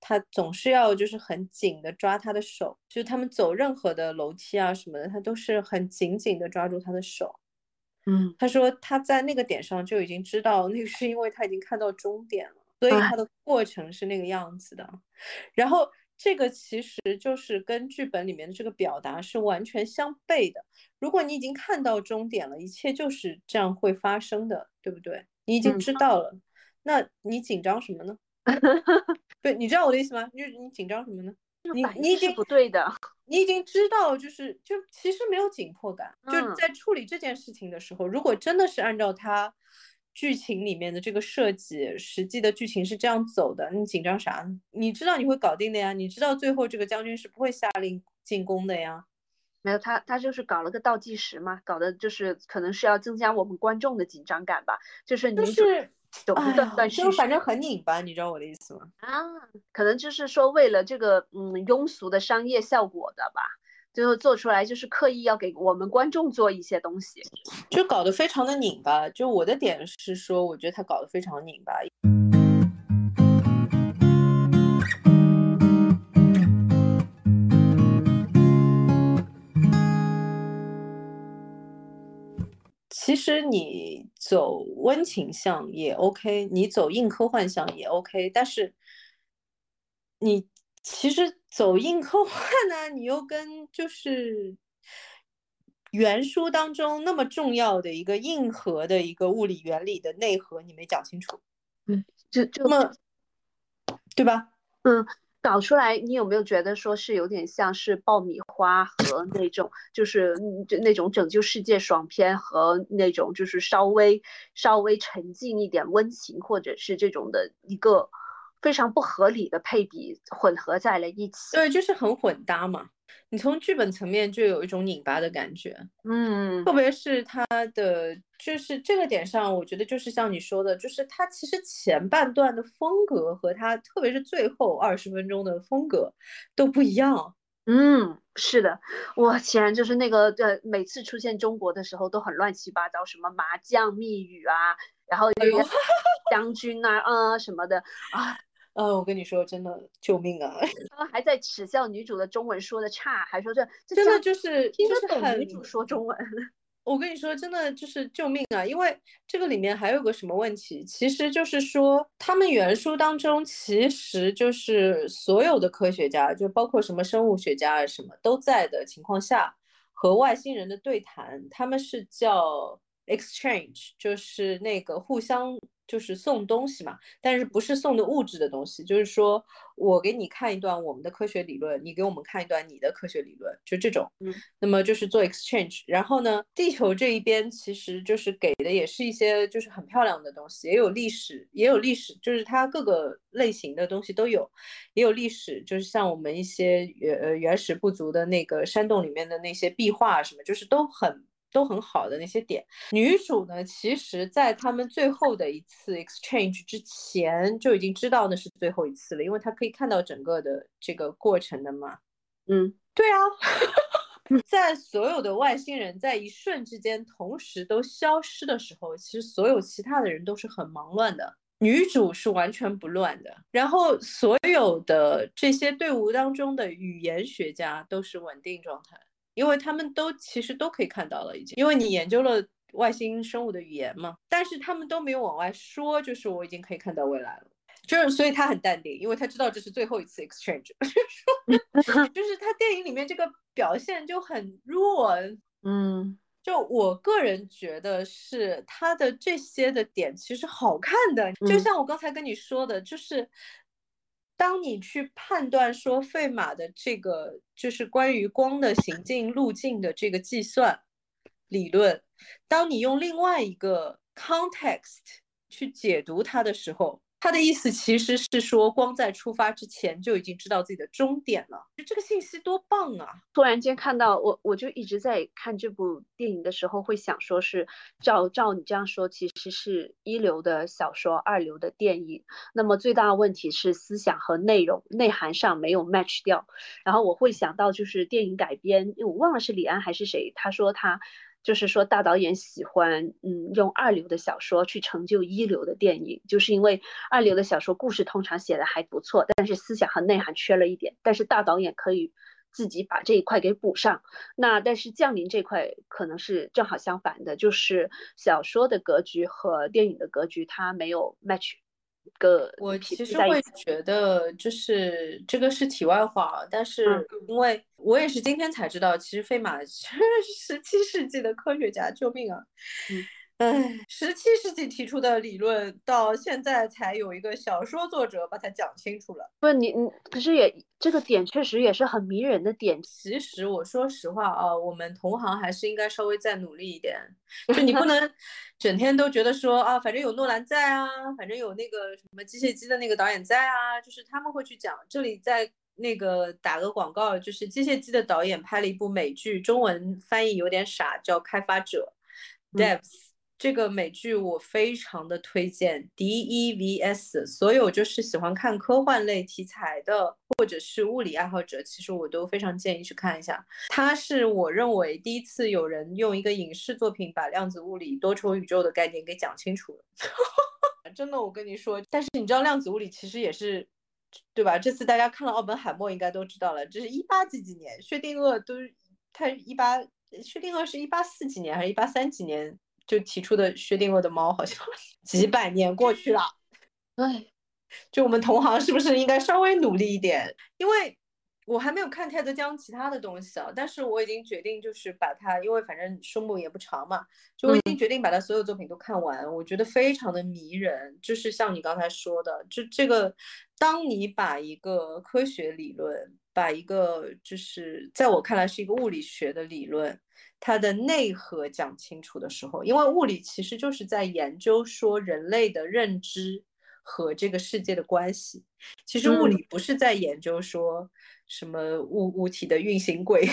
他总是要就是很紧的抓他的手，就是他们走任何的楼梯啊什么的，他都是很紧紧的抓住他的手。嗯，他说他在那个点上就已经知道，那个是因为他已经看到终点了，所以他的过程是那个样子的。然后这个其实就是跟剧本里面的这个表达是完全相悖的。如果你已经看到终点了，一切就是这样会发生的，对不对？你已经知道了，那你紧张什么呢？对，你知道我的意思吗？就是你紧张什么呢？你你已经不对的，你已经知道，就是就其实没有紧迫感，就在处理这件事情的时候，如果真的是按照他剧情里面的这个设计，实际的剧情是这样走的，你紧张啥？你知道你会搞定的呀，你知道最后这个将军是不会下令进攻的呀。没有他，他就是搞了个倒计时嘛，搞的就是可能是要增加我们观众的紧张感吧，就是就是。就断断续续，反正很拧巴，你知道我的意思吗？啊，可能就是说为了这个嗯庸俗的商业效果的吧，最后做出来就是刻意要给我们观众做一些东西，就搞得非常的拧巴。就我的点是说，我觉得他搞得非常拧巴。其实你走温情向也 OK，你走硬科幻向也 OK，但是你其实走硬科幻呢，你又跟就是原书当中那么重要的一个硬核的一个物理原理的内核，你没讲清楚，嗯，就就么，对吧？嗯。搞出来，你有没有觉得说是有点像是爆米花和那种，就是就那种拯救世界爽片和那种就是稍微稍微沉静一点温情，或者是这种的一个非常不合理的配比混合在了一起？对，就是很混搭嘛。你从剧本层面就有一种拧巴的感觉，嗯，特别是他的就是这个点上，我觉得就是像你说的，就是他其实前半段的风格和他特别是最后二十分钟的风格都不一样。嗯，是的，我显然就是那个呃，每次出现中国的时候都很乱七八糟，什么麻将密语啊，然后 将军啊啊什么的啊。呃，我跟你说，真的救命啊！他们还在耻笑女主的中文说的差，还说这真的就是听得懂女主说中文。我跟你说，真的就是救命啊！因为这个里面还有个什么问题，其实就是说，他们原书当中其实就是所有的科学家，就包括什么生物学家啊什么都在的情况下，和外星人的对谈，他们是叫 exchange，就是那个互相。就是送东西嘛，但是不是送的物质的东西，就是说我给你看一段我们的科学理论，你给我们看一段你的科学理论，就这种。嗯，那么就是做 exchange。然后呢，地球这一边其实就是给的也是一些就是很漂亮的东西，也有历史，也有历史，就是它各个类型的东西都有，也有历史，就是像我们一些原呃原始部族的那个山洞里面的那些壁画什么，就是都很。都很好的那些点，女主呢，其实在他们最后的一次 exchange 之前就已经知道那是最后一次了，因为她可以看到整个的这个过程的嘛。嗯，对啊，在所有的外星人在一瞬之间同时都消失的时候，其实所有其他的人都是很忙乱的，女主是完全不乱的。然后所有的这些队伍当中的语言学家都是稳定状态。因为他们都其实都可以看到了，已经，因为你研究了外星生物的语言嘛，但是他们都没有往外说，就是我已经可以看到未来了，就是所以他很淡定，因为他知道这是最后一次 exchange，就是他电影里面这个表现就很弱，嗯，就我个人觉得是他的这些的点其实好看的，就像我刚才跟你说的，就是。当你去判断说费马的这个就是关于光的行进路径的这个计算理论，当你用另外一个 context 去解读它的时候。他的意思其实是说，光在出发之前就已经知道自己的终点了，就这个信息多棒啊！突然间看到我，我就一直在看这部电影的时候，会想说是照照你这样说，其实是一流的小说，二流的电影。那么最大的问题是思想和内容内涵上没有 match 掉。然后我会想到就是电影改编，因为我忘了是李安还是谁，他说他。就是说，大导演喜欢嗯用二流的小说去成就一流的电影，就是因为二流的小说故事通常写的还不错，但是思想和内涵缺了一点。但是大导演可以自己把这一块给补上。那但是降临这块可能是正好相反的，就是小说的格局和电影的格局它没有 match。个我其实会觉得，就是这个是题外话，但是因为我也是今天才知道，其实费马其 实是十七世纪的科学家，救命啊！嗯。哎，十七世纪提出的理论，到现在才有一个小说作者把它讲清楚了。不，你你可是也这个点确实也是很迷人的点。其实我说实话啊，我们同行还是应该稍微再努力一点。就你不能 整天都觉得说啊，反正有诺兰在啊，反正有那个什么机械姬的那个导演在啊，就是他们会去讲。这里在那个打个广告，就是机械姬的导演拍了一部美剧，中文翻译有点傻，叫《开发者》（Devs）。这个美剧我非常的推荐，D E V S，所有就是喜欢看科幻类题材的，或者是物理爱好者，其实我都非常建议去看一下。它是我认为第一次有人用一个影视作品把量子物理、多重宇宙的概念给讲清楚了。真的，我跟你说，但是你知道量子物理其实也是，对吧？这次大家看了奥本海默应该都知道了，这是一八几几年，薛定谔都他一八，薛定谔是一八四几年还是一八三几年？就提出的薛定谔的猫好像 几百年过去了，哎，就我们同行是不是应该稍微努力一点？因为我还没有看泰德江其他的东西啊，但是我已经决定就是把它，因为反正书目也不长嘛，就我已经决定把他所有作品都看完。我觉得非常的迷人，就是像你刚才说的，就这个，当你把一个科学理论，把一个就是在我看来是一个物理学的理论。它的内核讲清楚的时候，因为物理其实就是在研究说人类的认知和这个世界的关系。其实物理不是在研究说什么物物体的运行轨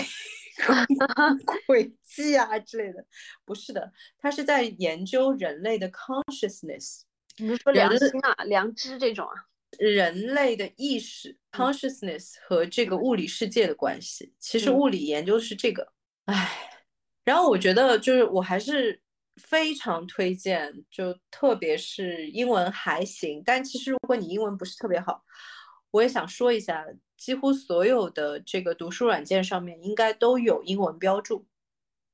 轨迹啊之类的，不是的，它是在研究人类的 consciousness。你是说良心啊、良知这种啊？人类的意识 consciousness 和这个物理世界的关系，其实物理研究是这个。唉。然后我觉得就是我还是非常推荐，就特别是英文还行，但其实如果你英文不是特别好，我也想说一下，几乎所有的这个读书软件上面应该都有英文标注，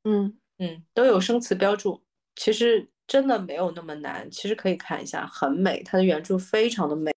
嗯嗯，都有生词标注，其实真的没有那么难，其实可以看一下，很美，它的原著非常的美。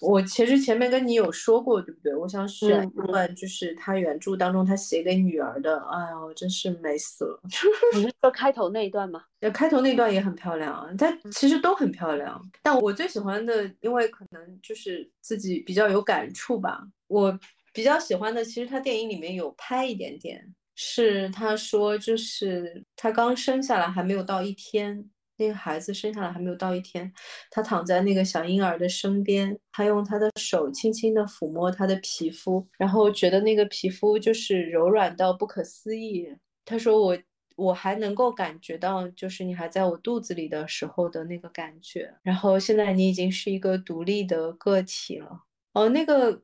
我其实前面跟你有说过，对不对？我想选一段，就是他原著当中他写给女儿的。哎呦，真是美死了！你是说开头那一段吗？呃，开头那段也很漂亮啊，它其实都很漂亮。但我最喜欢的，因为可能就是自己比较有感触吧。我比较喜欢的，其实他电影里面有拍一点点，是他说就是他刚生下来还没有到一天。那个孩子生下来还没有到一天，他躺在那个小婴儿的身边，他用他的手轻轻地抚摸他的皮肤，然后觉得那个皮肤就是柔软到不可思议。他说：“我我还能够感觉到，就是你还在我肚子里的时候的那个感觉。然后现在你已经是一个独立的个体了。哦，那个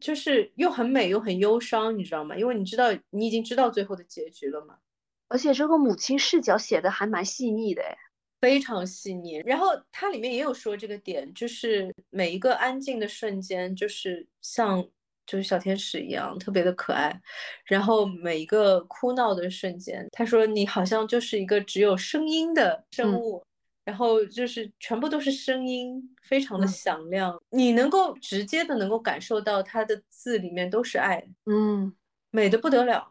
就是又很美又很忧伤，你知道吗？因为你知道你已经知道最后的结局了嘛。而且这个母亲视角写的还蛮细腻的，哎。”非常细腻，然后它里面也有说这个点，就是每一个安静的瞬间，就是像就是小天使一样特别的可爱，然后每一个哭闹的瞬间，他说你好像就是一个只有声音的生物，然后就是全部都是声音，非常的响亮，你能够直接的能够感受到他的字里面都是爱，嗯，美的不得了。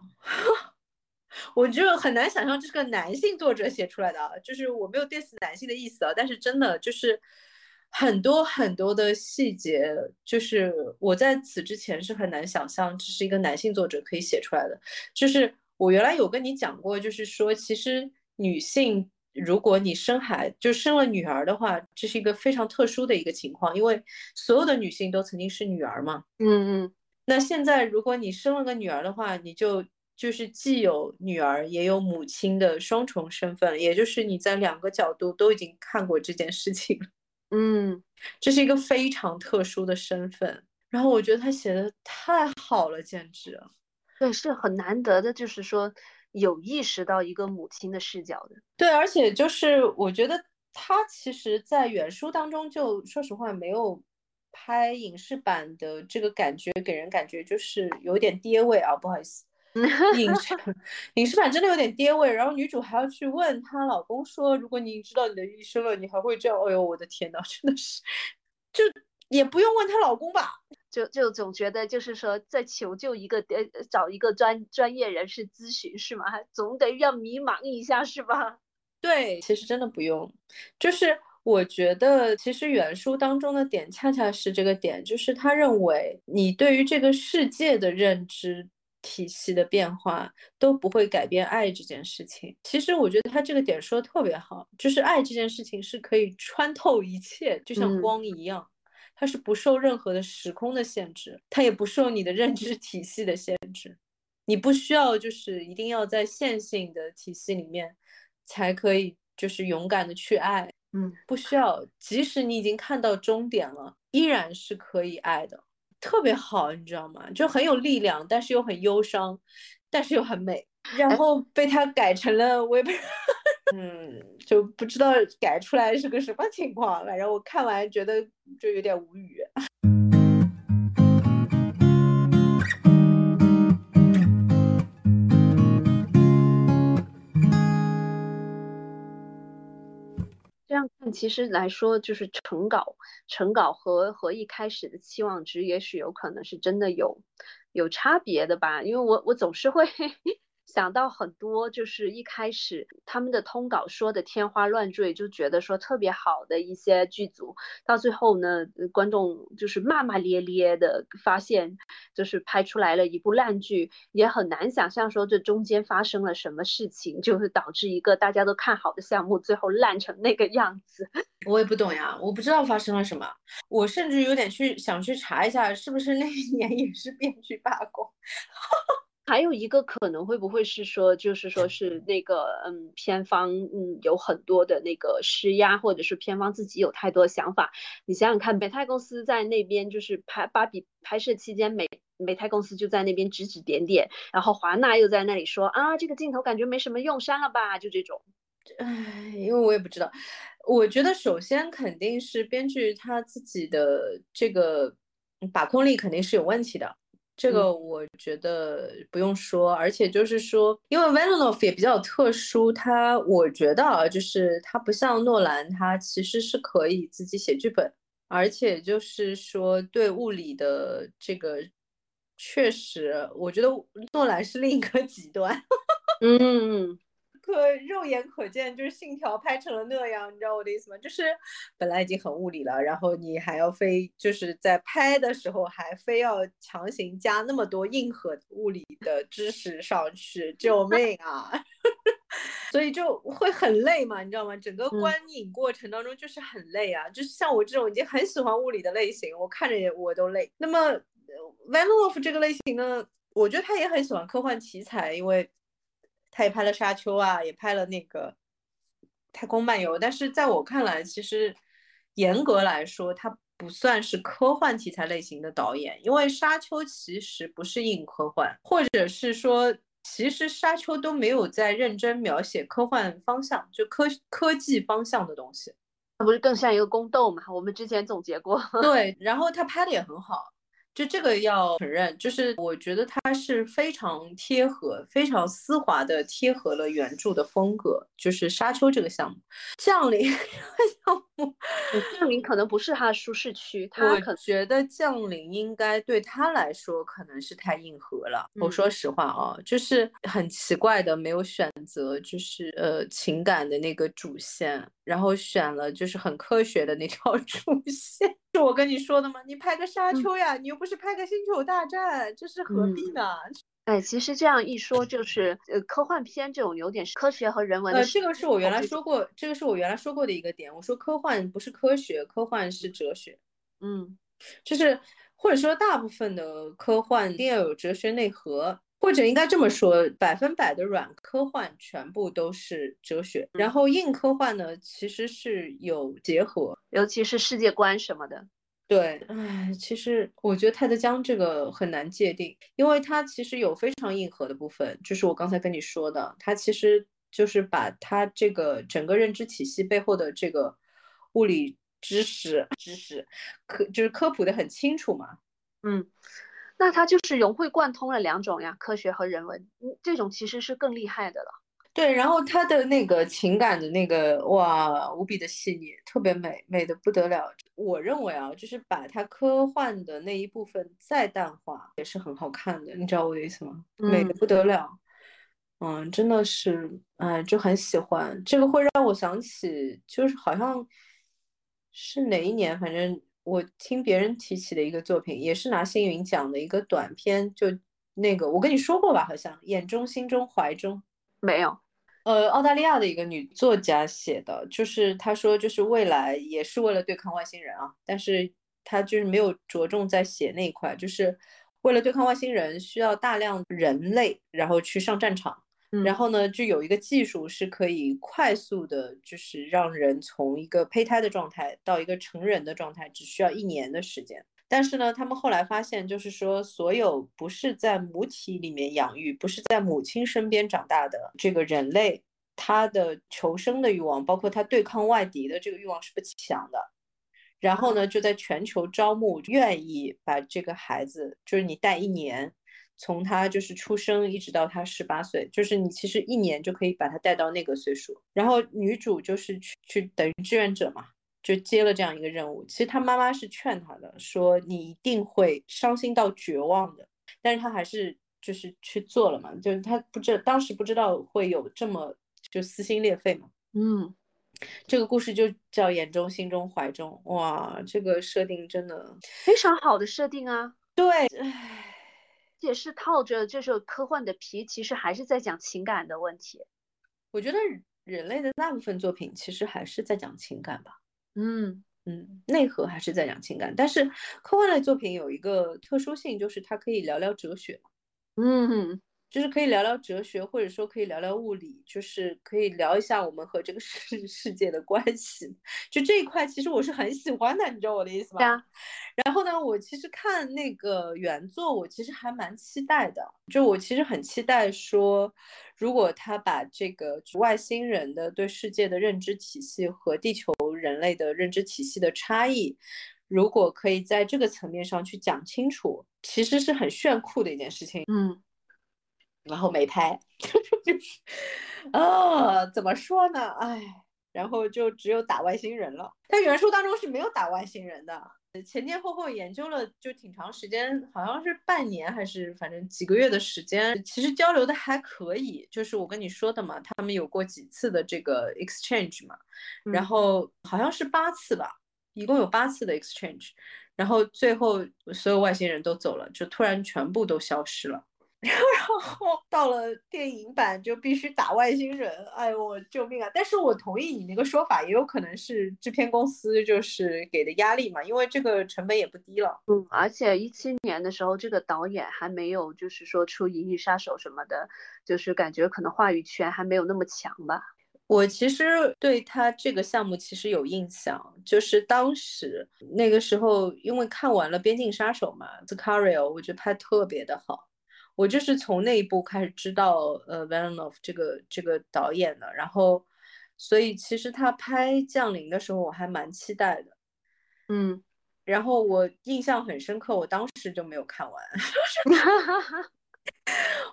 我就很难想象这是个男性作者写出来的啊，就是我没有 diss 男性的意思啊，但是真的就是很多很多的细节，就是我在此之前是很难想象这是一个男性作者可以写出来的。就是我原来有跟你讲过，就是说其实女性如果你生孩就生了女儿的话，这是一个非常特殊的一个情况，因为所有的女性都曾经是女儿嘛。嗯嗯。那现在如果你生了个女儿的话，你就。就是既有女儿也有母亲的双重身份，也就是你在两个角度都已经看过这件事情了。嗯，这是一个非常特殊的身份。然后我觉得他写的太好了，简直。对，是很难得的，就是说有意识到一个母亲的视角的。对，而且就是我觉得他其实在原书当中就说实话没有拍影视版的这个感觉给人感觉就是有点爹味啊，不好意思。影视影视版真的有点跌位，然后女主还要去问她老公说：“如果你知道你的一生了，你还会这样？”哎呦，我的天呐，真的是，就也不用问她老公吧，就就总觉得就是说在求救一个呃找一个专专业人士咨询是吗？总得要迷茫一下是吧？对，其实真的不用，就是我觉得其实原书当中的点恰恰是这个点，就是他认为你对于这个世界的认知。体系的变化都不会改变爱这件事情。其实我觉得他这个点说的特别好，就是爱这件事情是可以穿透一切，就像光一样，它是不受任何的时空的限制，它也不受你的认知体系的限制。你不需要就是一定要在线性的体系里面才可以就是勇敢的去爱，嗯，不需要，即使你已经看到终点了，依然是可以爱的。特别好，你知道吗？就很有力量，但是又很忧伤，但是又很美。然后被他改成了我也不，嗯，就不知道改出来是个什么情况。反正我看完觉得就有点无语。其实来说就是成稿，成稿和和一开始的期望值，也许有可能是真的有有差别的吧。因为我我总是会。想到很多，就是一开始他们的通稿说的天花乱坠，就觉得说特别好的一些剧组，到最后呢，观众就是骂骂咧咧的，发现就是拍出来了一部烂剧，也很难想象说这中间发生了什么事情，就是导致一个大家都看好的项目最后烂成那个样子。我也不懂呀，我不知道发生了什么，我甚至有点去想去查一下，是不是那一年也是编剧罢工。还有一个可能会不会是说，就是说是那个，嗯，片方，嗯，有很多的那个施压，或者是片方自己有太多想法。你想想看，美泰公司在那边就是拍芭比拍摄期间，美美泰公司就在那边指指点点，然后华纳又在那里说啊，这个镜头感觉没什么用，删了吧，就这种。唉，因为我也不知道，我觉得首先肯定是编剧他自己的这个把控力肯定是有问题的。这个我觉得不用说，而且就是说，因为 Villeneuve 也比较特殊，他我觉得啊，就是他不像诺兰，他其实是可以自己写剧本，而且就是说对物理的这个，确实，我觉得诺兰是另一个极端，嗯。可肉眼可见，就是信条拍成了那样，你知道我的意思吗？就是本来已经很物理了，然后你还要非就是在拍的时候还非要强行加那么多硬核物理的知识上去，救命啊！所以就会很累嘛，你知道吗？整个观影过程当中就是很累啊，就是像我这种已经很喜欢物理的类型，我看着也我都累。那么 Van Wolf 这个类型呢，我觉得他也很喜欢科幻题材，因为。他也拍了《沙丘》啊，也拍了那个《太空漫游》，但是在我看来，其实严格来说，他不算是科幻题材类型的导演，因为《沙丘》其实不是硬科幻，或者是说，其实《沙丘》都没有在认真描写科幻方向，就科科技方向的东西，它不是更像一个宫斗嘛？我们之前总结过。对，然后他拍的也很好。就这个要承认，就是我觉得它是非常贴合、非常丝滑的贴合了原著的风格。就是《沙丘》这个项目，《降临》项目，《降临》可能不是他的舒适区。他可觉得《降临》应该对他来说可能是太硬核了。我说实话啊，就是很奇怪的，没有选择就是呃情感的那个主线，然后选了就是很科学的那条 主线。是我跟你说的吗？你拍个沙丘呀，你又不是拍个星球大战，这是何必呢？哎，其实这样一说，就是呃，科幻片这种有点科学和人文。呃，这个是我原来说过，这个是我原来说过的一个点。我说科幻不是科学，科幻是哲学。嗯，就是或者说大部分的科幻一定要有哲学内核。或者应该这么说，百分百的软科幻全部都是哲学，然后硬科幻呢，其实是有结合，尤其是世界观什么的。对，唉，其实我觉得泰德江这个很难界定，因为它其实有非常硬核的部分，就是我刚才跟你说的，它其实就是把它这个整个认知体系背后的这个物理知识知识科就是科普的很清楚嘛。嗯，那它就是融会贯通了两种呀，科学和人文，嗯，这种其实是更厉害的了。对，然后他的那个情感的那个哇，无比的细腻，特别美，美的不得了。我认为啊，就是把它科幻的那一部分再淡化，也是很好看的。你知道我的意思吗？美的不得了。嗯，真的是，哎，就很喜欢。这个会让我想起，就是好像是哪一年，反正我听别人提起的一个作品，也是拿星云奖的一个短片，就那个我跟你说过吧，好像眼中、心中、怀中。没有，呃，澳大利亚的一个女作家写的，就是她说，就是未来也是为了对抗外星人啊，但是她就是没有着重在写那一块，就是为了对抗外星人，需要大量人类，然后去上战场，然后呢，就有一个技术是可以快速的，就是让人从一个胚胎的状态到一个成人的状态，只需要一年的时间。但是呢，他们后来发现，就是说，所有不是在母体里面养育，不是在母亲身边长大的这个人类，他的求生的欲望，包括他对抗外敌的这个欲望是不强的。然后呢，就在全球招募愿意把这个孩子，就是你带一年，从他就是出生一直到他十八岁，就是你其实一年就可以把他带到那个岁数。然后女主就是去去等于志愿者嘛。就接了这样一个任务，其实他妈妈是劝他的，说你一定会伤心到绝望的，但是他还是就是去做了嘛，就是他不知当时不知道会有这么就撕心裂肺嘛，嗯，这个故事就叫眼中心中怀中，哇，这个设定真的非常好的设定啊，对，唉，也是套着这首科幻的皮，其实还是在讲情感的问题，我觉得人类的大部分作品其实还是在讲情感吧。嗯嗯，内核还是在讲情感，但是科幻类作品有一个特殊性，就是它可以聊聊哲学。嗯，就是可以聊聊哲学，或者说可以聊聊物理，就是可以聊一下我们和这个世 世界的关系。就这一块，其实我是很喜欢的，你知道我的意思吗？对啊。然后呢，我其实看那个原作，我其实还蛮期待的。就我其实很期待说。如果他把这个外星人的对世界的认知体系和地球人类的认知体系的差异，如果可以在这个层面上去讲清楚，其实是很炫酷的一件事情。嗯，然后没拍，啊，怎么说呢？哎，然后就只有打外星人了。但原书当中是没有打外星人的。前前后后研究了就挺长时间，好像是半年还是反正几个月的时间，其实交流的还可以。就是我跟你说的嘛，他们有过几次的这个 exchange 嘛，然后好像是八次吧，一共有八次的 exchange，然后最后所有外星人都走了，就突然全部都消失了。然后，然后到了电影版就必须打外星人，哎呦我救命啊！但是我同意你那个说法，也有可能是制片公司就是给的压力嘛，因为这个成本也不低了。嗯，而且一七年的时候，这个导演还没有就是说出《银翼杀手》什么的，就是感觉可能话语权还没有那么强吧。我其实对他这个项目其实有印象，就是当时那个时候因为看完了《边境杀手》嘛，《The c a r i o 我觉得拍特别的好。我就是从那一部开始知道呃 v a n o f 这个这个导演的，然后，所以其实他拍《降临》的时候我还蛮期待的，嗯，然后我印象很深刻，我当时就没有看完，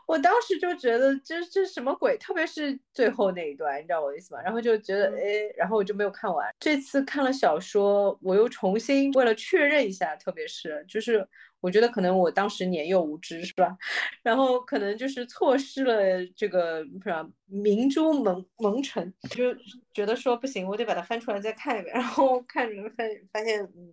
我当时就觉得这这什么鬼，特别是最后那一段，你知道我的意思吗？然后就觉得哎，然后我就没有看完。这次看了小说，我又重新为了确认一下，特别是就是。我觉得可能我当时年幼无知，是吧？然后可能就是错失了这个是吧？明珠蒙蒙尘，就觉得说不行，我得把它翻出来再看一遍。然后看着发发现，嗯，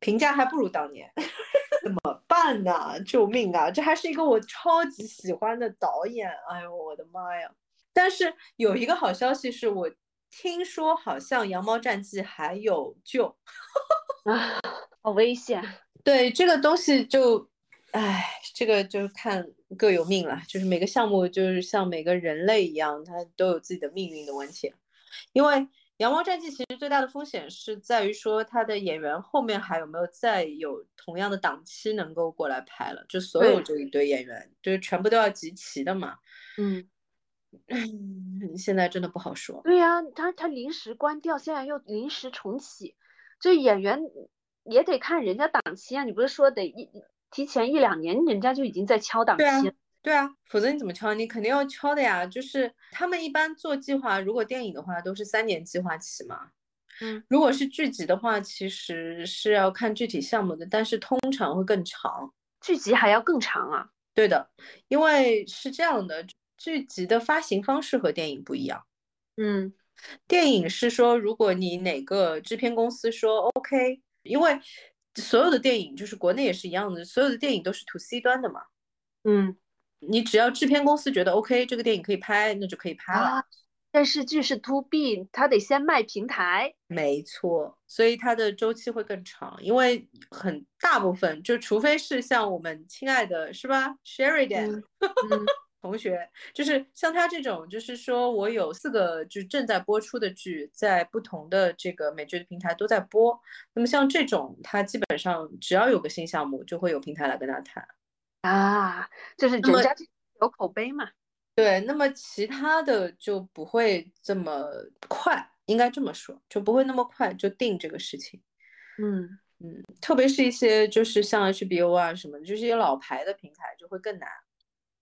评价还不如当年，怎么办呢？救命啊！这还是一个我超级喜欢的导演，哎呦我的妈呀！但是有一个好消息是我听说好像《羊毛战记》还有救，啊，好危险。对这个东西就，唉，这个就是看各有命了。就是每个项目就是像每个人类一样，它都有自己的命运的问题。因为《羊毛战记》其实最大的风险是在于说，它的演员后面还有没有再有同样的档期能够过来拍了？就所有这一堆演员，就是全部都要集齐的嘛。嗯，现在真的不好说。对呀，他他临时关掉，现在又临时重启，这演员也得看人家档期啊。你不是说得一提前一两年，人家就已经在敲档期？对啊，否则你怎么敲？你肯定要敲的呀。就是他们一般做计划，如果电影的话都是三年计划期嘛。嗯，如果是剧集的话，其实是要看具体项目的，但是通常会更长。剧集还要更长啊？对的，因为是这样的，剧集的发行方式和电影不一样。嗯，电影是说，如果你哪个制片公司说 OK，因为所有的电影就是国内也是一样的，所有的电影都是 to C 端的嘛。嗯。你只要制片公司觉得 OK，这个电影可以拍，那就可以拍了。电视剧是 To B，它得先卖平台。没错，所以它的周期会更长，因为很大部分就除非是像我们亲爱的是吧，Sheridan 同学，就是像他这种，就是说我有四个就正在播出的剧，在不同的这个美剧的平台都在播。那么像这种，他基本上只要有个新项目，就会有平台来跟他谈。啊，就是人家有口碑嘛。对，那么其他的就不会这么快，应该这么说，就不会那么快就定这个事情。嗯嗯，特别是一些就是像 HBO 啊什么的，就是一些老牌的平台就会更难。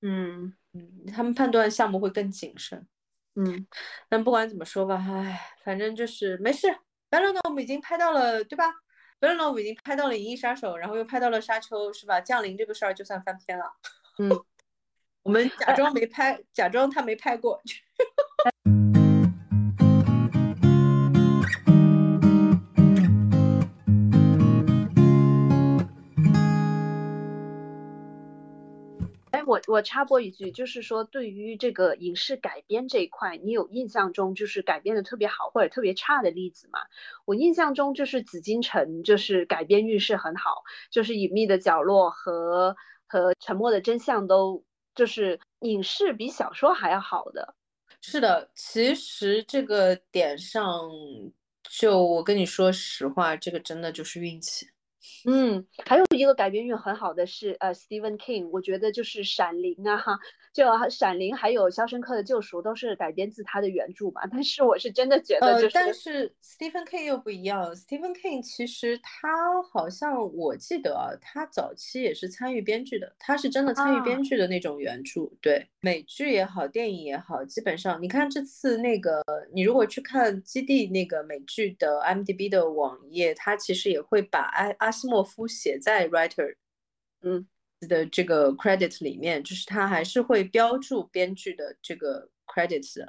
嗯嗯，他们判断项目会更谨慎。嗯，但不管怎么说吧，唉，反正就是没事。反正呢，我们已经拍到了，对吧？本来我们已经拍到了《银翼杀手》，然后又拍到了《沙丘》，是吧？降临这个事儿就算翻篇了。嗯，我们假装没拍，假装他没拍过。我我插播一句，就是说对于这个影视改编这一块，你有印象中就是改编的特别好或者特别差的例子吗？我印象中就是《紫禁城》就是改编运势很好，就是《隐秘的角落》和和《沉默的真相》都就是影视比小说还要好的。是的，其实这个点上，就我跟你说实话，这个真的就是运气。嗯，还有一个改编运很好的是呃，Stephen King，我觉得就是《闪灵》啊哈，就《闪灵》还有《肖申克的救赎》都是改编自他的原著吧。但是我是真的觉得，就是但是 Stephen King 又不一样。Stephen King 其实他好像我记得啊，他早期也是参与编剧的，他是真的参与编剧的那种原著。对，美剧也好，电影也好，基本上你看这次那个，你如果去看《基地》那个美剧的 IMDB 的网页，它其实也会把阿阿西。莫夫写在 writer，嗯的这个 credit 里面，就是他还是会标注编剧的这个 credits，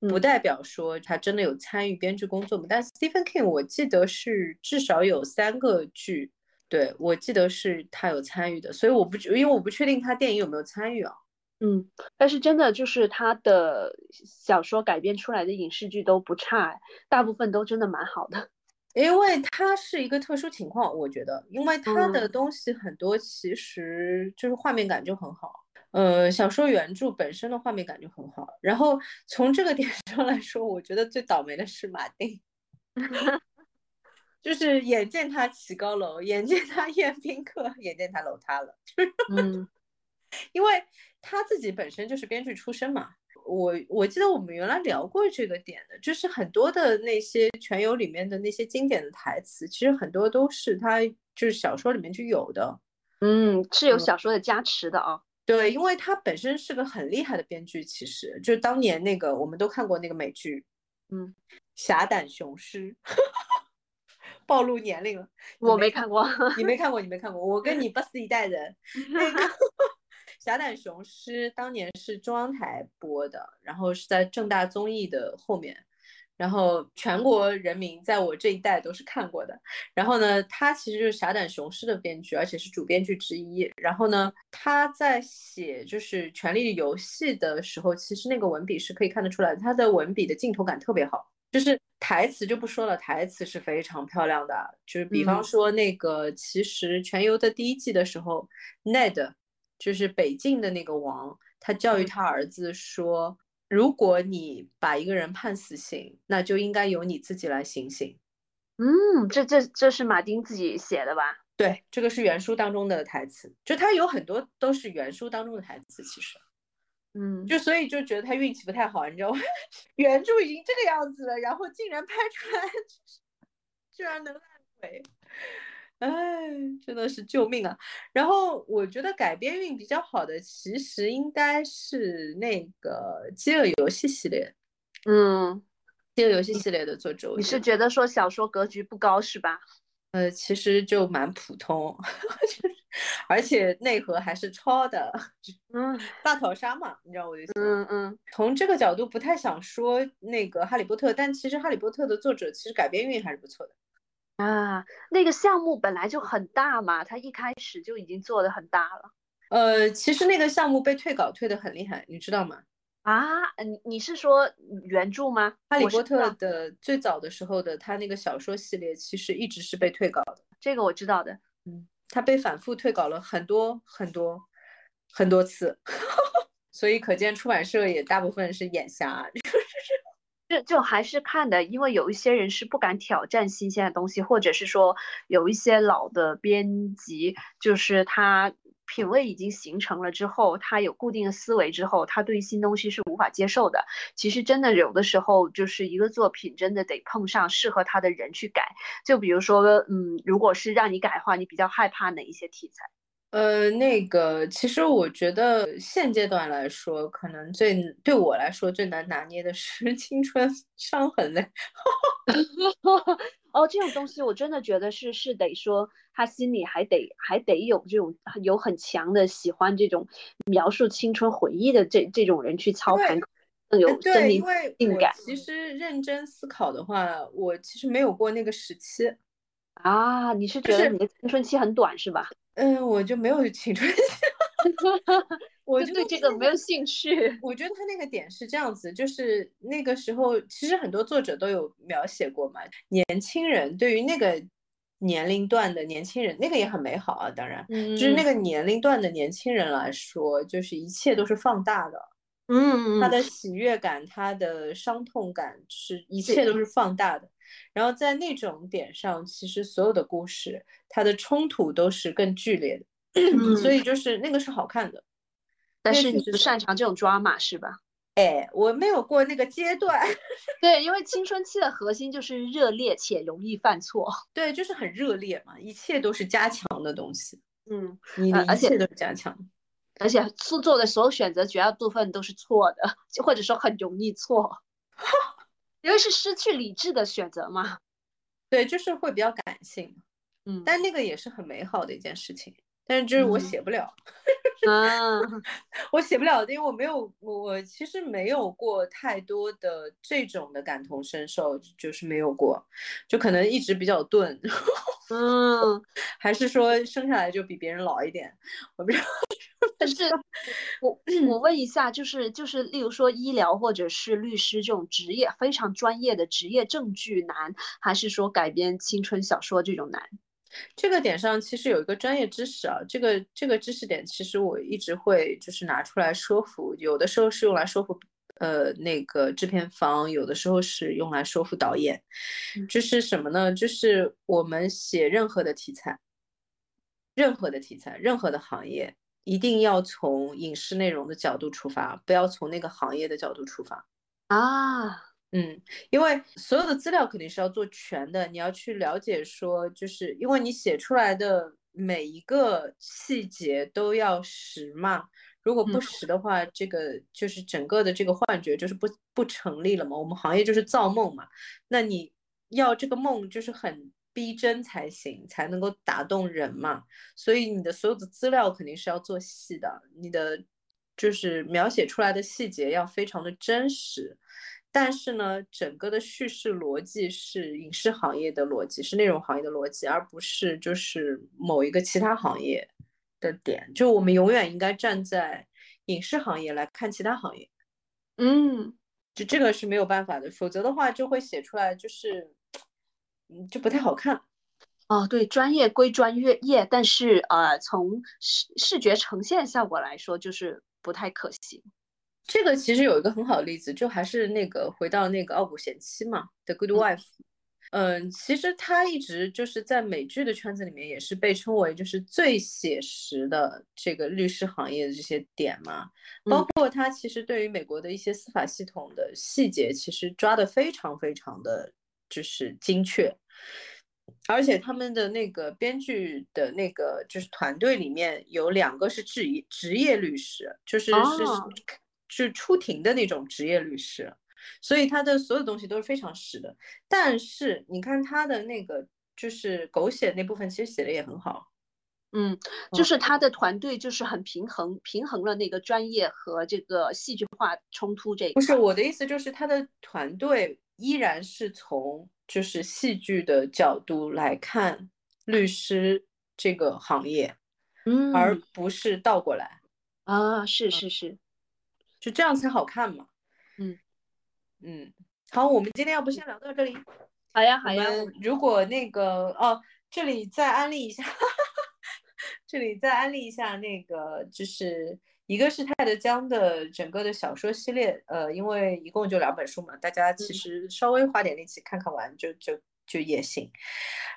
不代表说他真的有参与编剧工作嘛。但 Stephen King 我记得是至少有三个剧，对我记得是他有参与的，所以我不因为我不确定他电影有没有参与啊。嗯，但是真的就是他的小说改编出来的影视剧都不差，大部分都真的蛮好的。因为它是一个特殊情况，我觉得，因为它的东西很多，其实就是画面感就很好。呃，小说原著本身的画面感就很好。然后从这个点 上来说，我觉得最倒霉的是马丁，就是眼见他起高楼，眼见他宴宾客，眼见他楼塌了。嗯，因为他自己本身就是编剧出身嘛。我我记得我们原来聊过这个点的，就是很多的那些《全游》里面的那些经典的台词，其实很多都是他就是小说里面就有的，嗯，是有小说的加持的啊。对，因为他本身是个很厉害的编剧，其实就当年那个我们都看过那个美剧，嗯，侠胆雄狮，暴露年龄了，我没看过，你没看过，你没看过，我跟你不是一代人，那个。侠胆雄狮当年是中央台播的，然后是在正大综艺的后面，然后全国人民在我这一代都是看过的。然后呢，他其实就是侠胆雄狮的编剧，而且是主编剧之一。然后呢，他在写就是《权力的游戏》的时候，其实那个文笔是可以看得出来，他的文笔的镜头感特别好。就是台词就不说了，台词是非常漂亮的。就是比方说那个，其实《全游》的第一季的时候，Ned。就是北境的那个王，他教育他儿子说：“如果你把一个人判死刑，那就应该由你自己来行刑。”嗯，这这这是马丁自己写的吧？对，这个是原书当中的台词，就他有很多都是原书当中的台词。其实，嗯，就所以就觉得他运气不太好，你知道吗？原著已经这个样子了，然后竟然拍出来，居然能烂尾，哎，真的是救命啊！然后我觉得改编运比较好的，其实应该是那个《饥饿游戏》系列，嗯，饥饿游戏系列的作者，你是觉得说小说格局不高是吧？呃，其实就蛮普通。而且内核还是抄的，嗯，大逃杀嘛，你知道我的意思嗯嗯，从这个角度不太想说那个哈利波特，但其实哈利波特的作者其实改编运还是不错的啊。那个项目本来就很大嘛，他一开始就已经做的很大了。呃，其实那个项目被退稿退的很厉害，你知道吗？啊，你你是说原著吗？哈利波特的最早的时候的他那个小说系列其实一直是被退稿的，这个我知道的，嗯。他被反复退稿了很多很多很多次，所以可见出版社也大部分是眼瞎，就就就还是看的，因为有一些人是不敢挑战新鲜的东西，或者是说有一些老的编辑，就是他。品味已经形成了之后，他有固定的思维之后，他对新东西是无法接受的。其实真的有的时候，就是一个作品真的得碰上适合他的人去改。就比如说，嗯，如果是让你改的话，你比较害怕哪一些题材？呃，那个，其实我觉得现阶段来说，可能最对我来说最难拿捏的是 青春伤痕类。哦，这种东西我真的觉得是是得说，他心里还得还得有这种有很强的喜欢这种描述青春回忆的这这种人去操盘，更有生命性感。其实认真思考的话，我其实没有过那个时期啊。你是觉得你的青春期很短是吧？嗯，我就没有青春期，我就对这个没有兴趣。我觉得他那个点是这样子，就是那个时候，其实很多作者都有描写过嘛。年轻人对于那个年龄段的年轻人，那个也很美好啊。当然，就是那个年龄段的年轻人来说，就是一切都是放大的。嗯，他的喜悦感，他的伤痛感，是一切都是放大的。然后在那种点上，其实所有的故事，它的冲突都是更剧烈的，所以就是那个是好看的。但是你不擅长这种抓马是吧？哎，我没有过那个阶段。对，因为青春期的核心就是热烈且容易犯错。对，就是很热烈嘛，一切都是加强的东西。嗯，你的一切都是加强，而且做做的所有选择绝大部分都是错的，就或者说很容易错。因为是失去理智的选择嘛，对，就是会比较感性，嗯，但那个也是很美好的一件事情，但是就是我写不了，啊，我写不了，因为我没有，我其实没有过太多的这种的感同身受，就是没有过，就可能一直比较钝，嗯，还是说生下来就比别人老一点，我不知道。但是，我我问一下，就是就是，例如说医疗或者是律师这种职业非常专业的职业证据难，还是说改编青春小说这种难？这个点上其实有一个专业知识啊，这个这个知识点其实我一直会就是拿出来说服，有的时候是用来说服呃那个制片方，有的时候是用来说服导演。就是什么呢？就是我们写任何的题材，任何的题材，任何的行业。一定要从影视内容的角度出发，不要从那个行业的角度出发啊。嗯，因为所有的资料肯定是要做全的，你要去了解说，就是因为你写出来的每一个细节都要实嘛。如果不实的话，这个就是整个的这个幻觉就是不不成立了嘛。我们行业就是造梦嘛，那你要这个梦就是很。逼真才行，才能够打动人嘛。所以你的所有的资料肯定是要做细的，你的就是描写出来的细节要非常的真实。但是呢，整个的叙事逻辑是影视行业的逻辑，是内容行业的逻辑，而不是就是某一个其他行业的点。就我们永远应该站在影视行业来看其他行业。嗯，就这个是没有办法的，否则的话就会写出来就是。嗯就不太好看哦，对，专业归专业业，但是呃，从视视觉呈现效果来说，就是不太可行。这个其实有一个很好的例子，就还是那个回到那个《傲骨贤妻》嘛，《The Good Wife》。嗯，其实他一直就是在美剧的圈子里面也是被称为就是最写实的这个律师行业的这些点嘛，包括他其实对于美国的一些司法系统的细节，其实抓的非常非常的就是精确，而且他们的那个编剧的那个就是团队里面有两个是职业职业律师，就是是是出庭的那种职业律师。所以他的所有东西都是非常实的，但是你看他的那个就是狗血那部分，其实写的也很好。嗯，就是他的团队就是很平衡，平衡了那个专业和这个戏剧化冲突这一。不是我的意思，就是他的团队依然是从就是戏剧的角度来看律师这个行业，嗯，而不是倒过来。啊，是是是，就这样才好看嘛。嗯。嗯，好，我们今天要不先聊到这里。好呀，好呀。如果那个哦，这里再安利一下，这里再安利一下那个，就是一个是泰德江的整个的小说系列，呃，因为一共就两本书嘛，大家其实稍微花点力气看看完就就就也行。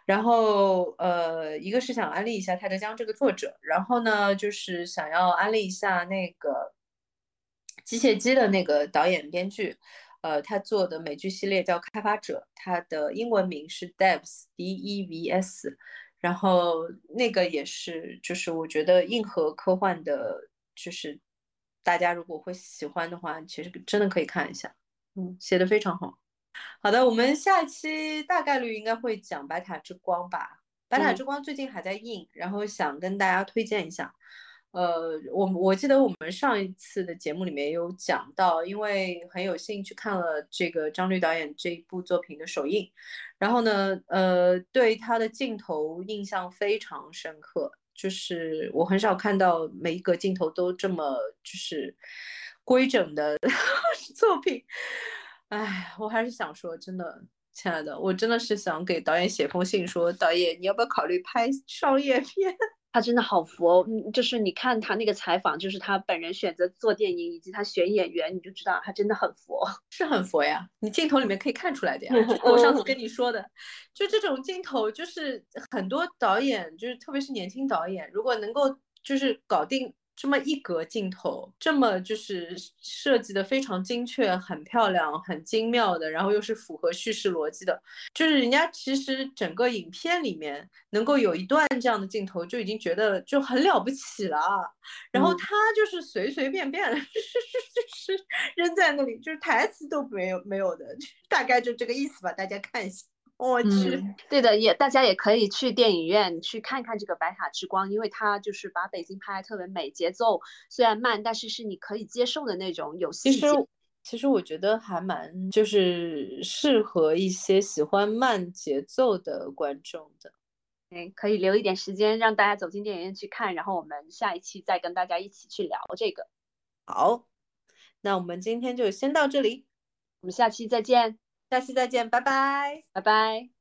然后呃，一个是想安利一下泰德江这个作者，然后呢，就是想要安利一下那个机械姬的那个导演编剧。呃，他做的美剧系列叫《开发者》，他的英文名是 Devs，D E V S，然后那个也是，就是我觉得硬核科幻的，就是大家如果会喜欢的话，其实真的可以看一下，嗯，写的非常好。好的，我们下一期大概率应该会讲《白塔之光》吧，《白塔之光》最近还在印，然后想跟大家推荐一下。呃，我我记得我们上一次的节目里面有讲到，因为很有幸去看了这个张律导演这一部作品的首映，然后呢，呃，对他的镜头印象非常深刻，就是我很少看到每一个镜头都这么就是规整的 作品，哎，我还是想说，真的，亲爱的，我真的是想给导演写封信说，导演你要不要考虑拍商业片？他真的好佛，嗯，就是你看他那个采访，就是他本人选择做电影，以及他选演员，你就知道他真的很佛，是很佛呀。你镜头里面可以看出来的呀。我上次跟你说的，就这种镜头，就是很多导演，就是特别是年轻导演，如果能够就是搞定。这么一格镜头，这么就是设计的非常精确、很漂亮、很精妙的，然后又是符合叙事逻辑的，就是人家其实整个影片里面能够有一段这样的镜头，就已经觉得就很了不起了。然后他就是随随便便 是是扔在那里，就是台词都没有没有的，大概就这个意思吧，大家看一下。我去，对的，也大家也可以去电影院去看看这个《白塔之光》，因为它就是把北京拍的特别美，节奏虽然慢，但是是你可以接受的那种有细节。其实，其实我觉得还蛮就是适合一些喜欢慢节奏的观众的。哎，可以留一点时间让大家走进电影院去看，然后我们下一期再跟大家一起去聊这个。好，那我们今天就先到这里，我们下期再见。下期再见，拜拜，拜拜。